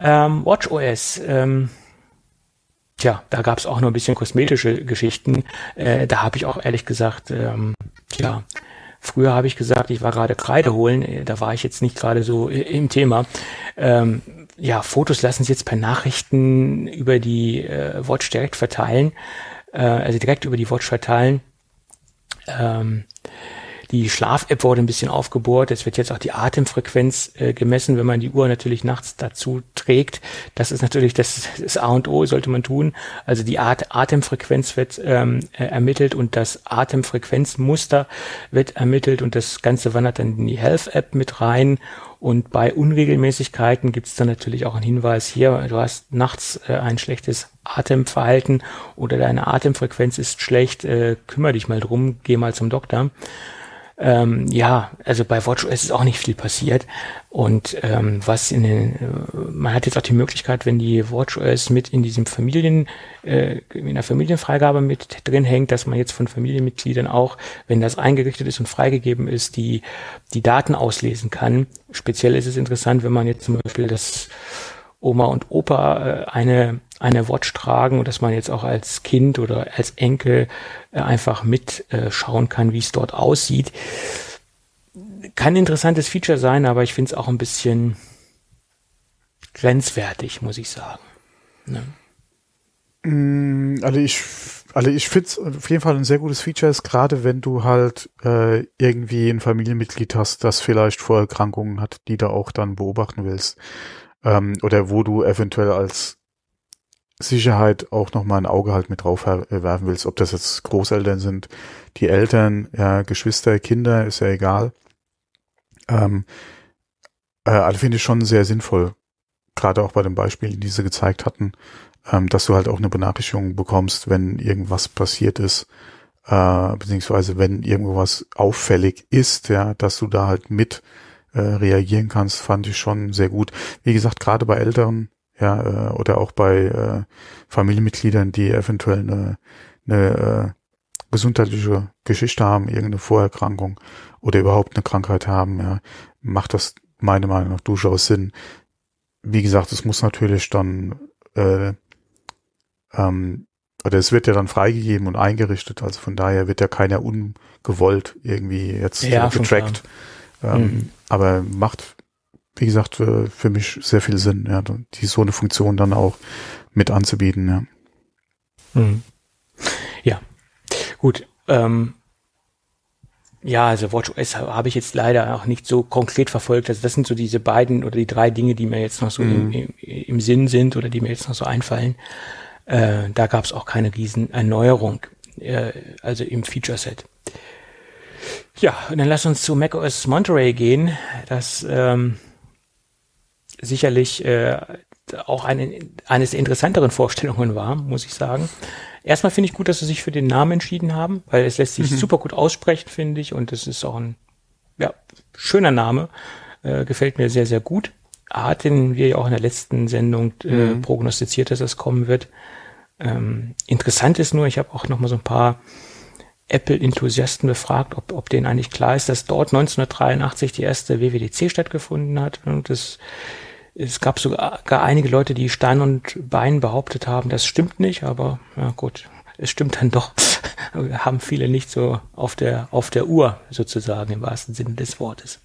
S3: Ähm, WatchOS. Ähm, tja, da gab es auch noch ein bisschen kosmetische Geschichten. Äh, da habe ich auch ehrlich gesagt, ähm, tja, früher habe ich gesagt, ich war gerade Kreide holen. Äh, da war ich jetzt nicht gerade so im Thema. Ähm, ja, Fotos lassen sich jetzt per Nachrichten über die äh, Watch direkt verteilen, äh, also direkt über die Watch verteilen. Ähm, die Schlaf-App wurde ein bisschen aufgebohrt. Es wird jetzt auch die Atemfrequenz äh, gemessen, wenn man die Uhr natürlich nachts dazu trägt. Das ist natürlich das, das A und O, sollte man tun. Also die At Atemfrequenz wird ähm, äh, ermittelt und das Atemfrequenzmuster wird ermittelt und das Ganze wandert dann in die Health-App mit rein. Und bei Unregelmäßigkeiten gibt es dann natürlich auch einen Hinweis hier, du hast nachts äh, ein schlechtes Atemverhalten oder deine Atemfrequenz ist schlecht, äh, kümmere dich mal drum, geh mal zum Doktor. Ähm, ja, also bei WatchOS ist auch nicht viel passiert. Und ähm, was in den, äh, man hat jetzt auch die Möglichkeit, wenn die WatchOS mit in diesem Familien, äh, in der Familienfreigabe mit drin hängt, dass man jetzt von Familienmitgliedern auch, wenn das eingerichtet ist und freigegeben ist, die, die Daten auslesen kann. Speziell ist es interessant, wenn man jetzt zum Beispiel das Oma und Opa äh, eine eine Watch tragen und dass man jetzt auch als Kind oder als Enkel äh, einfach mitschauen äh, kann, wie es dort aussieht. Kann ein interessantes Feature sein, aber ich finde es auch ein bisschen grenzwertig, muss ich sagen. Ne?
S2: Mm, also ich, also ich finde es auf jeden Fall ein sehr gutes Feature ist, gerade wenn du halt äh, irgendwie ein Familienmitglied hast, das vielleicht Vorerkrankungen hat, die du auch dann beobachten willst. Ähm, oder wo du eventuell als Sicherheit auch nochmal ein Auge halt mit drauf werfen willst, ob das jetzt Großeltern sind, die Eltern, ja, Geschwister, Kinder, ist ja egal. Ähm, äh, also finde ich schon sehr sinnvoll, gerade auch bei den Beispielen, die sie gezeigt hatten, ähm, dass du halt auch eine Benachrichtigung bekommst, wenn irgendwas passiert ist, äh, beziehungsweise wenn irgendwas auffällig ist, ja, dass du da halt mit äh, reagieren kannst, fand ich schon sehr gut. Wie gesagt, gerade bei älteren ja, äh, oder auch bei äh, Familienmitgliedern, die eventuell eine, eine äh, gesundheitliche Geschichte haben, irgendeine Vorerkrankung oder überhaupt eine Krankheit haben, ja, macht das meiner Meinung nach durchaus Sinn. Wie gesagt, es muss natürlich dann äh, ähm, oder es wird ja dann freigegeben und eingerichtet, also von daher wird ja keiner ungewollt irgendwie jetzt ja, getrackt. Ähm, mhm. Aber macht, wie gesagt, für, für mich sehr viel Sinn, ja, die so eine Funktion dann auch mit anzubieten,
S3: ja. Mhm. Ja, gut. Ähm, ja, also WatchOS habe ich jetzt leider auch nicht so konkret verfolgt. Also das sind so diese beiden oder die drei Dinge, die mir jetzt noch so mhm. im, im, im, Sinn sind oder die mir jetzt noch so einfallen. Äh, da gab es auch keine Riesenerneuerung, äh, also im Feature-Set. Ja, und dann lass uns zu macOS Monterey gehen. Das ähm, sicherlich äh, auch eine, eines der interessanteren Vorstellungen war, muss ich sagen. Erstmal finde ich gut, dass sie sich für den Namen entschieden haben, weil es lässt sich mhm. super gut aussprechen, finde ich, und es ist auch ein ja, schöner Name. Äh, gefällt mir sehr, sehr gut. Hatten wir ja auch in der letzten Sendung äh, mhm. prognostiziert, dass das kommen wird. Ähm, interessant ist nur, ich habe auch noch mal so ein paar Apple-Enthusiasten befragt, ob, ob denen eigentlich klar ist, dass dort 1983 die erste WWDC stattgefunden hat. Und das es gab sogar gar einige Leute, die Stein und Bein behauptet haben, das stimmt nicht, aber ja gut, es stimmt dann doch. haben viele nicht so auf der, auf der Uhr sozusagen im wahrsten Sinne des Wortes.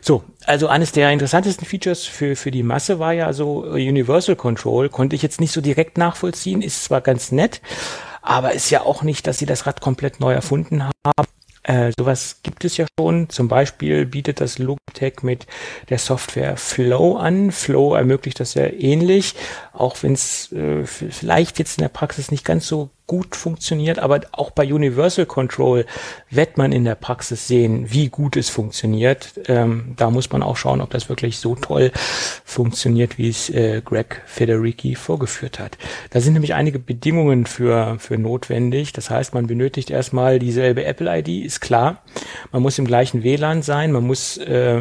S3: So, also eines der interessantesten Features für, für die Masse war ja so Universal Control, konnte ich jetzt nicht so direkt nachvollziehen, ist zwar ganz nett, aber ist ja auch nicht, dass sie das Rad komplett neu erfunden haben. Äh, sowas gibt es ja schon. Zum Beispiel bietet das Logitech mit der Software Flow an. Flow ermöglicht das ja ähnlich, auch wenn es äh, vielleicht jetzt in der Praxis nicht ganz so gut funktioniert, aber auch bei Universal Control wird man in der Praxis sehen, wie gut es funktioniert. Ähm, da muss man auch schauen, ob das wirklich so toll funktioniert, wie es äh, Greg Federici vorgeführt hat. Da sind nämlich einige Bedingungen für, für notwendig. Das heißt, man benötigt erstmal dieselbe Apple-ID, ist klar. Man muss im gleichen WLAN sein, man muss äh,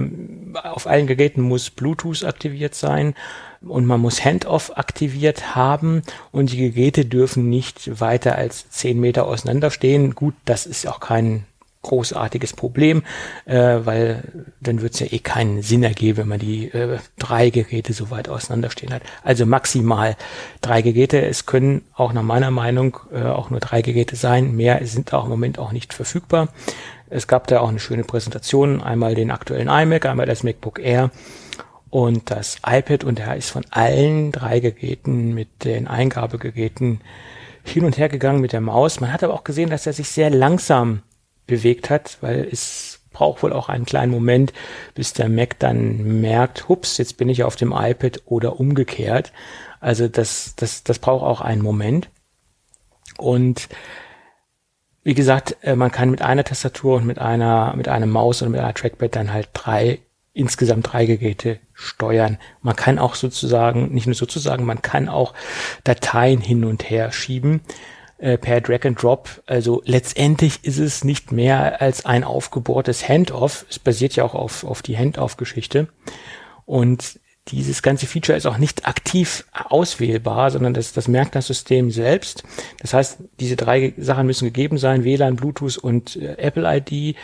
S3: auf allen Geräten muss Bluetooth aktiviert sein und man muss Handoff aktiviert haben und die Geräte dürfen nicht weiter als zehn Meter auseinanderstehen. Gut, das ist auch kein großartiges Problem, äh, weil dann wird es ja eh keinen Sinn ergeben, wenn man die äh, drei Geräte so weit auseinanderstehen hat. Also maximal drei Geräte. Es können auch nach meiner Meinung äh, auch nur drei Geräte sein. Mehr sind auch im Moment auch nicht verfügbar. Es gab da auch eine schöne Präsentation, einmal den aktuellen iMac, einmal das MacBook Air und das iPad und er ist von allen drei Geräten mit den Eingabegeräten hin und her gegangen mit der Maus. Man hat aber auch gesehen, dass er sich sehr langsam bewegt hat, weil es braucht wohl auch einen kleinen Moment, bis der Mac dann merkt, hups, jetzt bin ich auf dem iPad oder umgekehrt. Also das, das, das braucht auch einen Moment. Und wie gesagt, äh, man kann mit einer Tastatur und mit einer, mit einem Maus und mit einer Trackpad dann halt drei insgesamt drei Geräte steuern. Man kann auch sozusagen, nicht nur sozusagen, man kann auch Dateien hin und her schieben äh, per Drag and Drop. Also letztendlich ist es nicht mehr als ein aufgebohrtes Handoff. Es basiert ja auch auf, auf die Handoff-Geschichte. Und dieses ganze Feature ist auch nicht aktiv auswählbar, sondern das, das merkt das System selbst. Das heißt, diese drei Sachen müssen gegeben sein, WLAN, Bluetooth und äh, Apple ID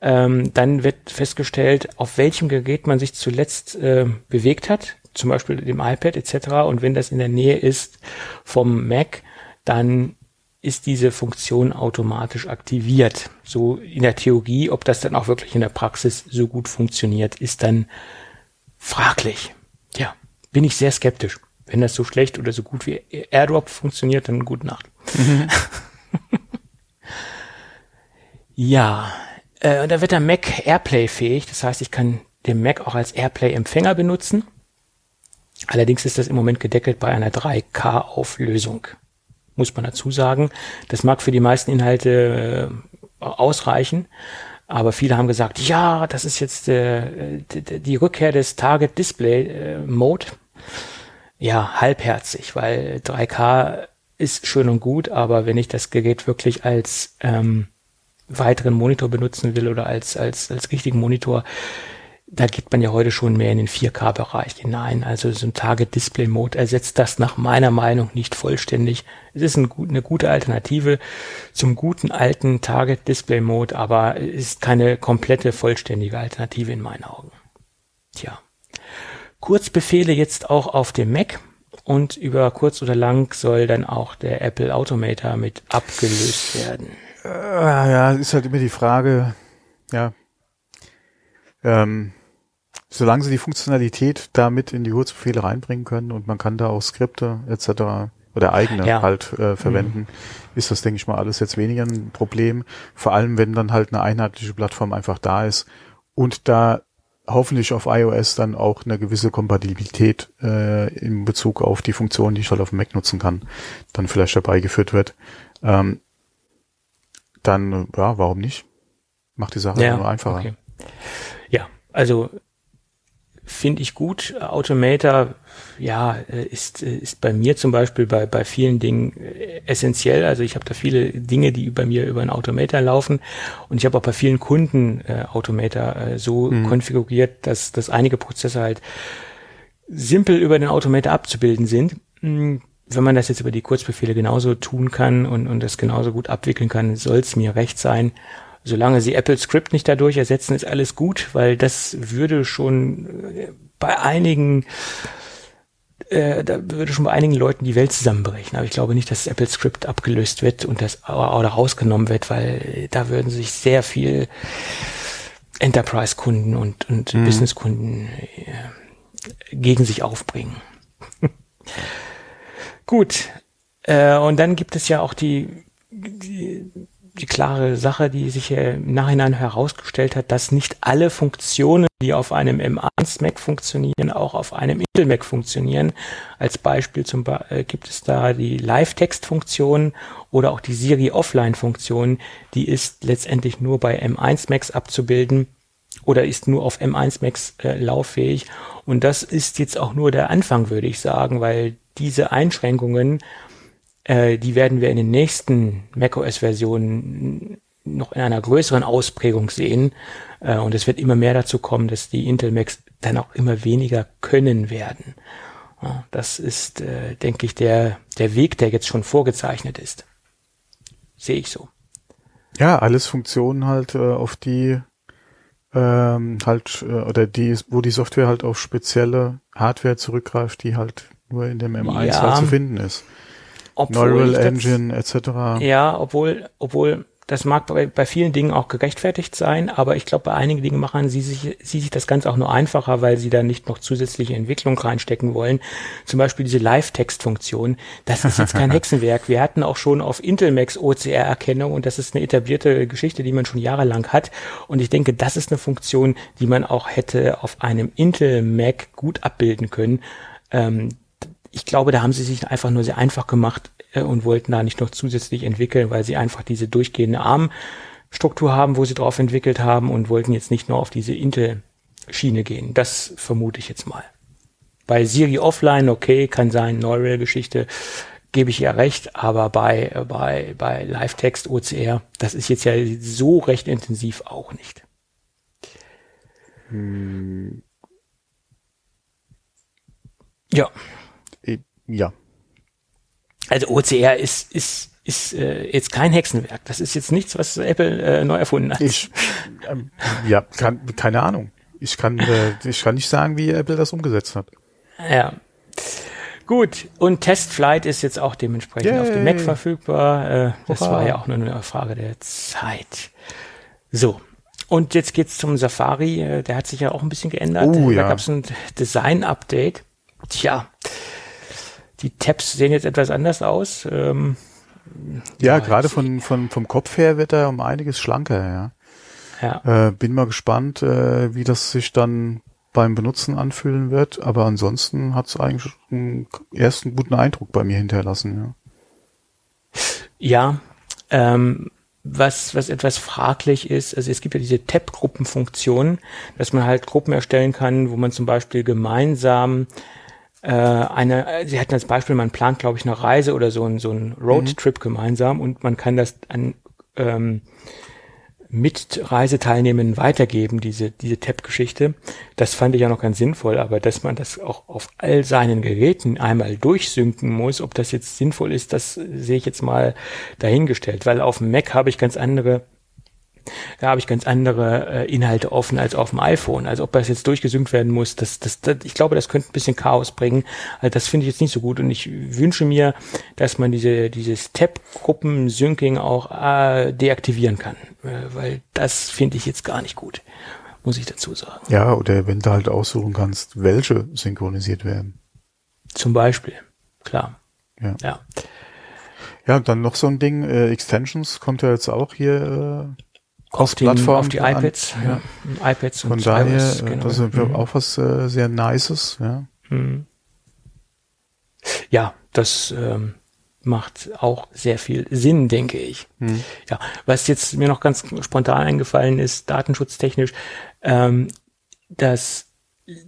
S3: ähm, dann wird festgestellt, auf welchem Gerät man sich zuletzt äh, bewegt hat, zum Beispiel dem iPad etc. Und wenn das in der Nähe ist vom Mac, dann ist diese Funktion automatisch aktiviert. So in der Theorie, ob das dann auch wirklich in der Praxis so gut funktioniert, ist dann fraglich. Ja, bin ich sehr skeptisch. Wenn das so schlecht oder so gut wie AirDrop funktioniert, dann gute Nacht. Mhm. ja, äh, und da wird der Mac Airplay fähig. Das heißt, ich kann den Mac auch als Airplay-Empfänger benutzen. Allerdings ist das im Moment gedeckelt bei einer 3K-Auflösung. Muss man dazu sagen. Das mag für die meisten Inhalte äh, ausreichen. Aber viele haben gesagt, ja, das ist jetzt äh, die, die Rückkehr des Target Display äh, Mode. Ja, halbherzig, weil 3K ist schön und gut, aber wenn ich das Gerät wirklich als ähm, weiteren Monitor benutzen will oder als, als, als richtigen Monitor, da geht man ja heute schon mehr in den 4K-Bereich hinein. Also so ein Target-Display-Mode ersetzt das nach meiner Meinung nicht vollständig. Es ist ein, eine gute Alternative zum guten alten Target-Display-Mode, aber ist keine komplette vollständige Alternative in meinen Augen. Tja. Kurzbefehle jetzt auch auf dem Mac und über kurz oder lang soll dann auch der Apple Automator mit abgelöst werden.
S2: Äh, ja, ist halt immer die Frage, ja. Ähm, solange sie die Funktionalität damit in die Kurzbefehle reinbringen können und man kann da auch Skripte etc. oder eigene ja. halt äh, verwenden, mhm. ist das, denke ich mal, alles jetzt weniger ein Problem. Vor allem, wenn dann halt eine einheitliche Plattform einfach da ist und da hoffentlich auf iOS dann auch eine gewisse Kompatibilität äh, in Bezug auf die Funktionen, die ich halt auf dem Mac nutzen kann, dann vielleicht dabei geführt wird. Ähm, dann, ja, warum nicht? Macht die Sache ja, nur einfacher. Okay.
S3: Ja, also finde ich gut. Automator, ja, äh, ist, äh, ist bei mir zum Beispiel bei, bei vielen Dingen äh, essentiell. Also ich habe da viele Dinge, die bei mir über einen Automator laufen. Und ich habe auch bei vielen Kunden äh, Automator äh, so mhm. konfiguriert, dass, dass einige Prozesse halt simpel über den Automator abzubilden sind. Hm, wenn man das jetzt über die Kurzbefehle genauso tun kann und, und das genauso gut abwickeln kann, soll es mir recht sein solange sie Apple Script nicht dadurch ersetzen, ist alles gut, weil das würde schon äh, bei einigen äh, da würde schon bei einigen Leuten die Welt zusammenbrechen. Aber ich glaube nicht, dass Apple Script abgelöst wird und das oder rausgenommen wird, weil da würden sich sehr viel Enterprise-Kunden und, und mhm. Business-Kunden äh, gegen sich aufbringen. Gut. Äh, und dann gibt es ja auch die, die die klare Sache, die sich im Nachhinein herausgestellt hat, dass nicht alle Funktionen, die auf einem M1 Mac funktionieren, auch auf einem Intel Mac funktionieren. Als Beispiel zum Be äh, gibt es da die Live-Text-Funktion oder auch die Siri Offline-Funktion. Die ist letztendlich nur bei M1 Macs abzubilden oder ist nur auf M1 Macs äh, lauffähig. Und das ist jetzt auch nur der Anfang, würde ich sagen, weil diese Einschränkungen äh, die werden wir in den nächsten macOS-Versionen noch in einer größeren Ausprägung sehen. Äh, und es wird immer mehr dazu kommen, dass die Intel Macs dann auch immer weniger können werden. Ja, das ist, äh, denke ich, der, der Weg, der jetzt schon vorgezeichnet ist. Sehe ich so.
S2: Ja, alles Funktionen halt, äh, auf die ähm, halt, äh, oder die, wo die Software halt auf spezielle Hardware zurückgreift, die halt nur in dem M1 ja, halt zu finden ist. Neural Engine etc.
S3: Ja, obwohl, obwohl das mag bei, bei vielen Dingen auch gerechtfertigt sein, aber ich glaube, bei einigen Dingen machen sie sich, sie sich das Ganze auch nur einfacher, weil sie da nicht noch zusätzliche Entwicklung reinstecken wollen. Zum Beispiel diese Live-Text-Funktion. Das ist jetzt kein Hexenwerk. Wir hatten auch schon auf Intel Max OCR-Erkennung und das ist eine etablierte Geschichte, die man schon jahrelang hat. Und ich denke, das ist eine Funktion, die man auch hätte auf einem Intel Mac gut abbilden können. Ähm, ich glaube, da haben sie sich einfach nur sehr einfach gemacht äh, und wollten da nicht noch zusätzlich entwickeln, weil sie einfach diese durchgehende ARM-Struktur haben, wo sie drauf entwickelt haben und wollten jetzt nicht nur auf diese Intel-Schiene gehen. Das vermute ich jetzt mal. Bei Siri Offline, okay, kann sein, Neural-Geschichte, gebe ich ja recht, aber bei, äh, bei, bei Live-Text OCR, das ist jetzt ja so recht intensiv auch nicht. Hm. Ja.
S2: Ja.
S3: Also OCR ist, ist, ist äh, jetzt kein Hexenwerk. Das ist jetzt nichts, was Apple äh, neu erfunden hat.
S2: Ich, ähm, ja, kann, keine Ahnung. Ich kann, äh, ich kann nicht sagen, wie Apple das umgesetzt hat.
S3: Ja. Gut, und Testflight ist jetzt auch dementsprechend Yay. auf dem Mac verfügbar. Äh, das Oha. war ja auch nur eine Frage der Zeit. So, und jetzt geht's zum Safari. Äh, der hat sich ja auch ein bisschen geändert.
S2: Oh,
S3: da
S2: ja.
S3: gab's ein Design-Update. Tja, die Tabs sehen jetzt etwas anders aus. Ähm,
S2: ja, ja, gerade von, von, vom Kopf her wird er um einiges schlanker, ja. ja. Äh, bin mal gespannt, äh, wie das sich dann beim Benutzen anfühlen wird, aber ansonsten hat es eigentlich einen ersten guten Eindruck bei mir hinterlassen,
S3: ja. Ja, ähm, was, was etwas fraglich ist, also es gibt ja diese Tab-Gruppenfunktion, dass man halt Gruppen erstellen kann, wo man zum Beispiel gemeinsam äh, eine, sie hatten als Beispiel, man plant, glaube ich, eine Reise oder so ein, so ein Roadtrip mhm. gemeinsam und man kann das an ähm, mit Reiseteilnehmenden weitergeben, diese, diese TAP-Geschichte. Das fand ich ja noch ganz sinnvoll, aber dass man das auch auf all seinen Geräten einmal durchsynken muss, ob das jetzt sinnvoll ist, das sehe ich jetzt mal dahingestellt, weil auf dem Mac habe ich ganz andere da habe ich ganz andere äh, Inhalte offen als auf dem iPhone. Also ob das jetzt durchgesynkt werden muss, das, das, das, ich glaube, das könnte ein bisschen Chaos bringen. Also das finde ich jetzt nicht so gut und ich wünsche mir, dass man diese dieses Tab-Gruppen-Syncing auch äh, deaktivieren kann, äh, weil das finde ich jetzt gar nicht gut, muss ich dazu sagen.
S2: Ja, oder wenn du halt aussuchen kannst, welche synchronisiert werden.
S3: Zum Beispiel, klar.
S2: Ja. Ja, ja dann noch so ein Ding, äh, Extensions kommt ja jetzt auch hier äh,
S3: auf, den, Plattform auf die iPads,
S2: an, ja. iPads Von und daher, iOS, äh, genau. das ist mhm. auch was äh, sehr Nices, ja. Mhm.
S3: Ja, das ähm, macht auch sehr viel Sinn, denke ich. Mhm. Ja, was jetzt mir noch ganz spontan eingefallen ist, datenschutztechnisch, ähm, dass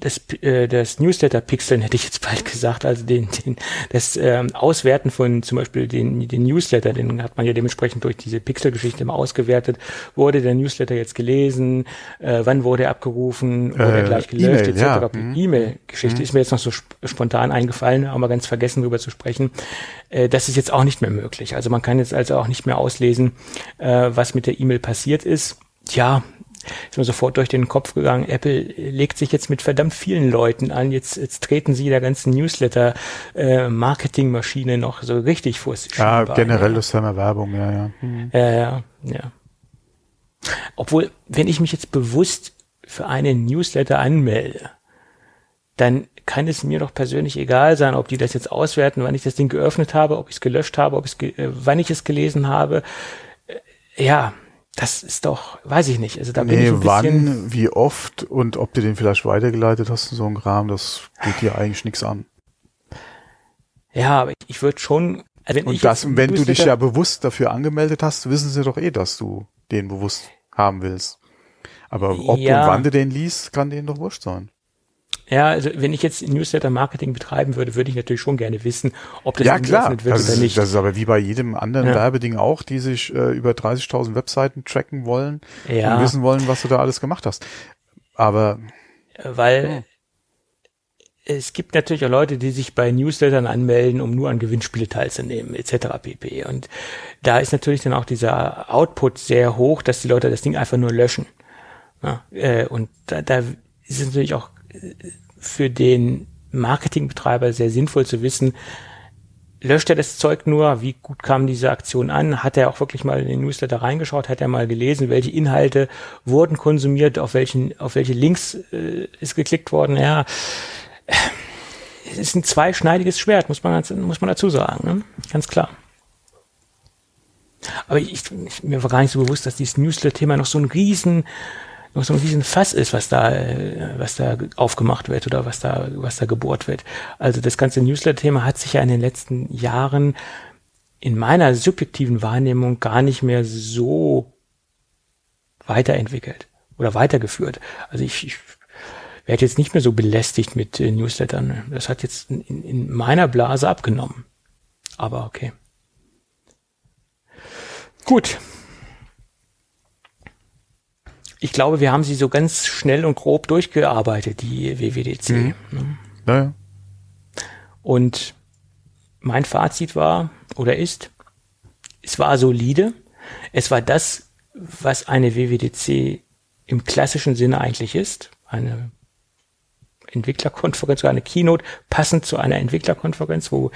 S3: das, äh, das Newsletter-Pixeln hätte ich jetzt bald gesagt, also den, den, das ähm, Auswerten von zum Beispiel den, den Newsletter, den hat man ja dementsprechend durch diese Pixel-Geschichte immer ausgewertet. Wurde der Newsletter jetzt gelesen? Äh, wann wurde er abgerufen? Wurde äh, er gleich gelöscht? E
S2: etc. Ja.
S3: Mhm. E-Mail-Geschichte mhm. ist mir jetzt noch so sp spontan eingefallen, haben wir ganz vergessen darüber zu sprechen. Äh, das ist jetzt auch nicht mehr möglich. Also man kann jetzt also auch nicht mehr auslesen, äh, was mit der E-Mail passiert ist. Tja, ist mir sofort durch den Kopf gegangen, Apple legt sich jetzt mit verdammt vielen Leuten an, jetzt, jetzt treten sie der ganzen Newsletter-Marketing-Maschine äh, noch so richtig vor sich.
S2: Ja, generell ja. ist Thema Werbung, ja, ja.
S3: Mhm. Ja, ja, ja. Obwohl, wenn ich mich jetzt bewusst für einen Newsletter anmelde, dann kann es mir doch persönlich egal sein, ob die das jetzt auswerten, wann ich das Ding geöffnet habe, ob ich es gelöscht habe, ob ich äh, wann ich es gelesen habe. Äh, ja, das ist doch, weiß ich nicht. Also da nee, bin ich ein
S2: bisschen wann, wie oft und ob du den vielleicht weitergeleitet hast in so einem Kram, das geht dir eigentlich nichts an.
S3: Ja, aber ich, ich würde schon.
S2: Also wenn und das, wenn du dich ja bewusst dafür angemeldet hast, wissen sie doch eh, dass du den bewusst haben willst. Aber ob ja. und wann du den liest, kann denen doch wurscht sein.
S3: Ja, also wenn ich jetzt Newsletter-Marketing betreiben würde, würde ich natürlich schon gerne wissen, ob das
S2: ja, klar. wird das oder ist, nicht. Das ist aber wie bei jedem anderen ja. Werbeding auch, die sich äh, über 30.000 Webseiten tracken wollen ja. und wissen wollen, was du da alles gemacht hast. Aber
S3: weil hm. es gibt natürlich auch Leute, die sich bei Newslettern anmelden, um nur an Gewinnspiele teilzunehmen, etc. pp. Und da ist natürlich dann auch dieser Output sehr hoch, dass die Leute das Ding einfach nur löschen. Ja, äh, und da, da ist es natürlich auch für den Marketingbetreiber sehr sinnvoll zu wissen, löscht er das Zeug nur, wie gut kam diese Aktion an, hat er auch wirklich mal in den Newsletter reingeschaut, hat er mal gelesen, welche Inhalte wurden konsumiert, auf welchen, auf welche Links äh, ist geklickt worden, ja. Es ist ein zweischneidiges Schwert, muss man, muss man dazu sagen, ne? ganz klar. Aber ich, ich, mir war gar nicht so bewusst, dass dieses Newsletter-Thema noch so ein riesen so ein riesen Fass ist, was da, was da aufgemacht wird oder was da, was da gebohrt wird. Also das ganze Newsletter-Thema hat sich ja in den letzten Jahren in meiner subjektiven Wahrnehmung gar nicht mehr so weiterentwickelt oder weitergeführt. Also ich, ich werde jetzt nicht mehr so belästigt mit äh, Newslettern. Das hat jetzt in, in meiner Blase abgenommen. Aber okay. Gut, ich glaube, wir haben sie so ganz schnell und grob durchgearbeitet, die WWDC. Mhm. Ne? Ja. Und mein Fazit war oder ist, es war solide. Es war das, was eine WWDC im klassischen Sinne eigentlich ist. Eine Entwicklerkonferenz oder eine Keynote passend zu einer Entwicklerkonferenz, wo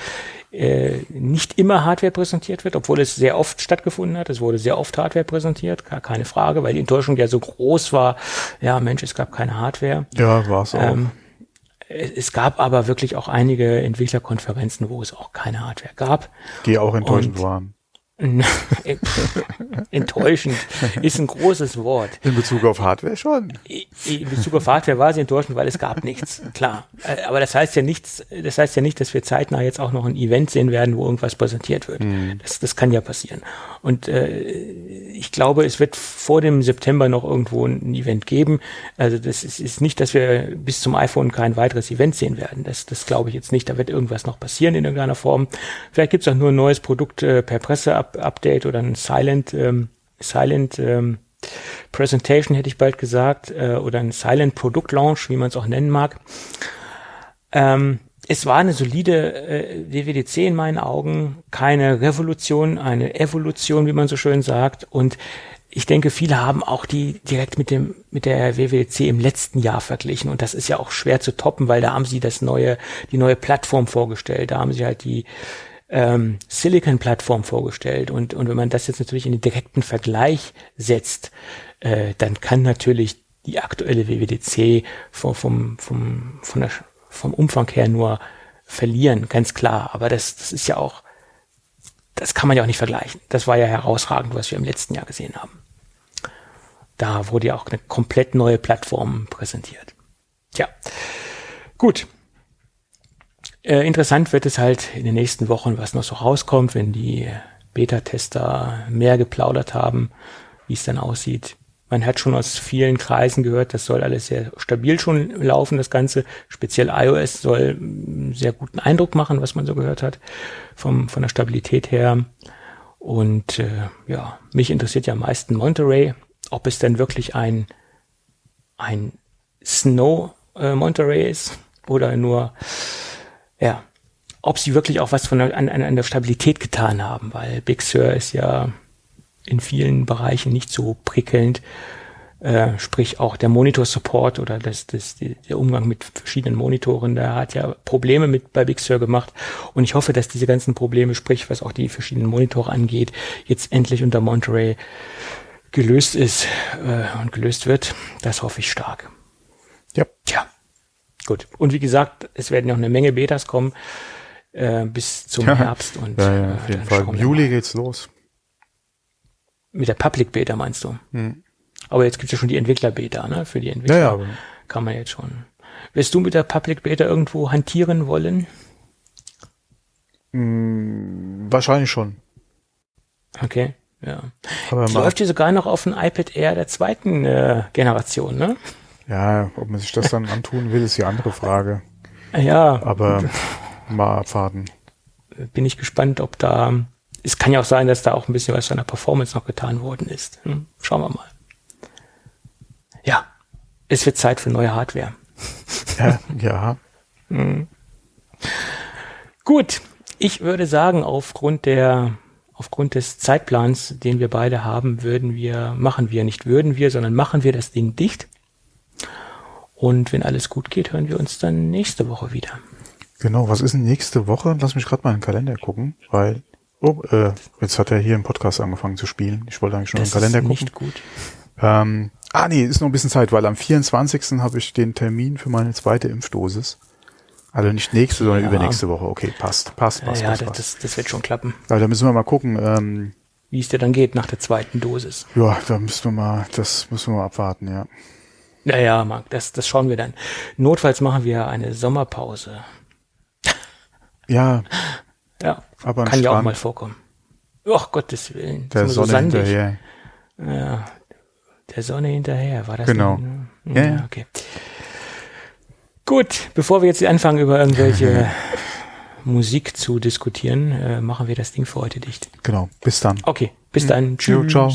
S3: äh, nicht immer Hardware präsentiert wird, obwohl es sehr oft stattgefunden hat. Es wurde sehr oft Hardware präsentiert, gar keine Frage, weil die Enttäuschung ja so groß war. Ja, Mensch, es gab keine Hardware.
S2: Ja, war es auch. Ähm,
S3: es gab aber wirklich auch einige Entwicklerkonferenzen, wo es auch keine Hardware gab.
S2: Die auch enttäuschend Und waren.
S3: enttäuschend ist ein großes Wort.
S2: In Bezug auf Hardware schon.
S3: In Bezug auf Hardware war sie enttäuschend, weil es gab nichts, klar. Äh, aber das heißt ja nichts, das heißt ja nicht, dass wir zeitnah jetzt auch noch ein Event sehen werden, wo irgendwas präsentiert wird. Mhm. Das, das kann ja passieren. Und äh, ich glaube, es wird vor dem September noch irgendwo ein Event geben. Also das ist, ist nicht, dass wir bis zum iPhone kein weiteres Event sehen werden. Das, das glaube ich jetzt nicht. Da wird irgendwas noch passieren in irgendeiner Form. Vielleicht gibt es auch nur ein neues Produkt äh, per Presse ab Update oder ein Silent, ähm, Silent ähm, Presentation hätte ich bald gesagt, äh, oder ein Silent Product Launch, wie man es auch nennen mag. Ähm, es war eine solide äh, WWDC in meinen Augen, keine Revolution, eine Evolution, wie man so schön sagt. Und ich denke, viele haben auch die direkt mit dem mit der WWDC im letzten Jahr verglichen und das ist ja auch schwer zu toppen, weil da haben sie das neue die neue Plattform vorgestellt, da haben sie halt die ähm, Silicon-Plattform vorgestellt und und wenn man das jetzt natürlich in den direkten Vergleich setzt, äh, dann kann natürlich die aktuelle WWDC vom vom vom von der, vom Umfang her nur verlieren, ganz klar. Aber das das ist ja auch das kann man ja auch nicht vergleichen. Das war ja herausragend, was wir im letzten Jahr gesehen haben. Da wurde ja auch eine komplett neue Plattform präsentiert. Tja, gut. Äh, interessant wird es halt in den nächsten Wochen, was noch so rauskommt, wenn die Beta-Tester mehr geplaudert haben, wie es dann aussieht. Man hat schon aus vielen Kreisen gehört, das soll alles sehr stabil schon laufen, das Ganze. Speziell iOS soll einen sehr guten Eindruck machen, was man so gehört hat, vom, von der Stabilität her. Und äh, ja, mich interessiert ja am meisten Monterey, ob es denn wirklich ein, ein Snow äh, Monterey ist oder nur, ja, ob sie wirklich auch was von der, an, an der Stabilität getan haben, weil Big Sur ist ja in vielen Bereichen nicht so prickelnd. Äh, sprich auch der Monitor-Support oder das, das, der Umgang mit verschiedenen Monitoren, da hat ja Probleme mit bei Big Sur gemacht. Und ich hoffe, dass diese ganzen Probleme, sprich was auch die verschiedenen Monitore angeht, jetzt endlich unter Monterey gelöst ist äh, und gelöst wird. Das hoffe ich stark.
S2: Ja.
S3: Tja. Gut. Und wie gesagt, es werden noch eine Menge Betas kommen äh, bis zum ja. Herbst. Und,
S2: ja, ja, auf jeden Fall. Im Juli geht's los.
S3: Mit der Public Beta meinst du? Hm. Aber jetzt gibt's ja schon die Entwickler-Beta, ne? Für die Entwickler
S2: ja, ja,
S3: kann man jetzt schon. Wirst du mit der Public Beta irgendwo hantieren wollen?
S2: Hm, wahrscheinlich schon.
S3: Okay, ja. Aber die läuft hier sogar noch auf dem iPad Air der zweiten äh, Generation, ne?
S2: Ja, ob man sich das dann antun will, ist die andere Frage.
S3: Ja.
S2: Aber mal abwarten.
S3: Bin ich gespannt, ob da es kann ja auch sein, dass da auch ein bisschen was von der Performance noch getan worden ist. Hm, schauen wir mal. Ja, es wird Zeit für neue Hardware.
S2: Ja. ja. Hm.
S3: Gut, ich würde sagen, aufgrund der aufgrund des Zeitplans, den wir beide haben, würden wir, machen wir, nicht würden wir, sondern machen wir das Ding dicht. Und wenn alles gut geht, hören wir uns dann nächste Woche wieder.
S2: Genau, was ist denn nächste Woche? Lass mich gerade mal in den Kalender gucken, weil Oh, äh, jetzt hat er hier im Podcast angefangen zu spielen. Ich wollte eigentlich schon das im Kalender gucken.
S3: Nicht gut.
S2: Ähm, ah nee, ist noch ein bisschen Zeit, weil am 24. habe ich den Termin für meine zweite Impfdosis. Also nicht nächste, sondern ja. übernächste Woche. Okay, passt, passt, passt.
S3: Ja,
S2: passt,
S3: ja
S2: passt.
S3: Das, das wird schon klappen.
S2: Also da müssen wir mal gucken. Ähm,
S3: Wie es dir dann geht nach der zweiten Dosis.
S2: Ja, da müssen wir mal, das müssen wir mal abwarten, ja.
S3: Naja, Marc, das, das schauen wir dann. Notfalls machen wir eine Sommerpause.
S2: Ja,
S3: ja, aber kann ja auch mal vorkommen. Ach, Gottes Willen.
S2: Der Sonne so hinterher.
S3: Ja, der Sonne hinterher, war das?
S2: Genau.
S3: Denn, ja, ja, okay. Gut, bevor wir jetzt anfangen, über irgendwelche Musik zu diskutieren, äh, machen wir das Ding für heute dicht.
S2: Genau, bis dann.
S3: Okay, bis dann.
S2: Tschüss. Jo, ciao.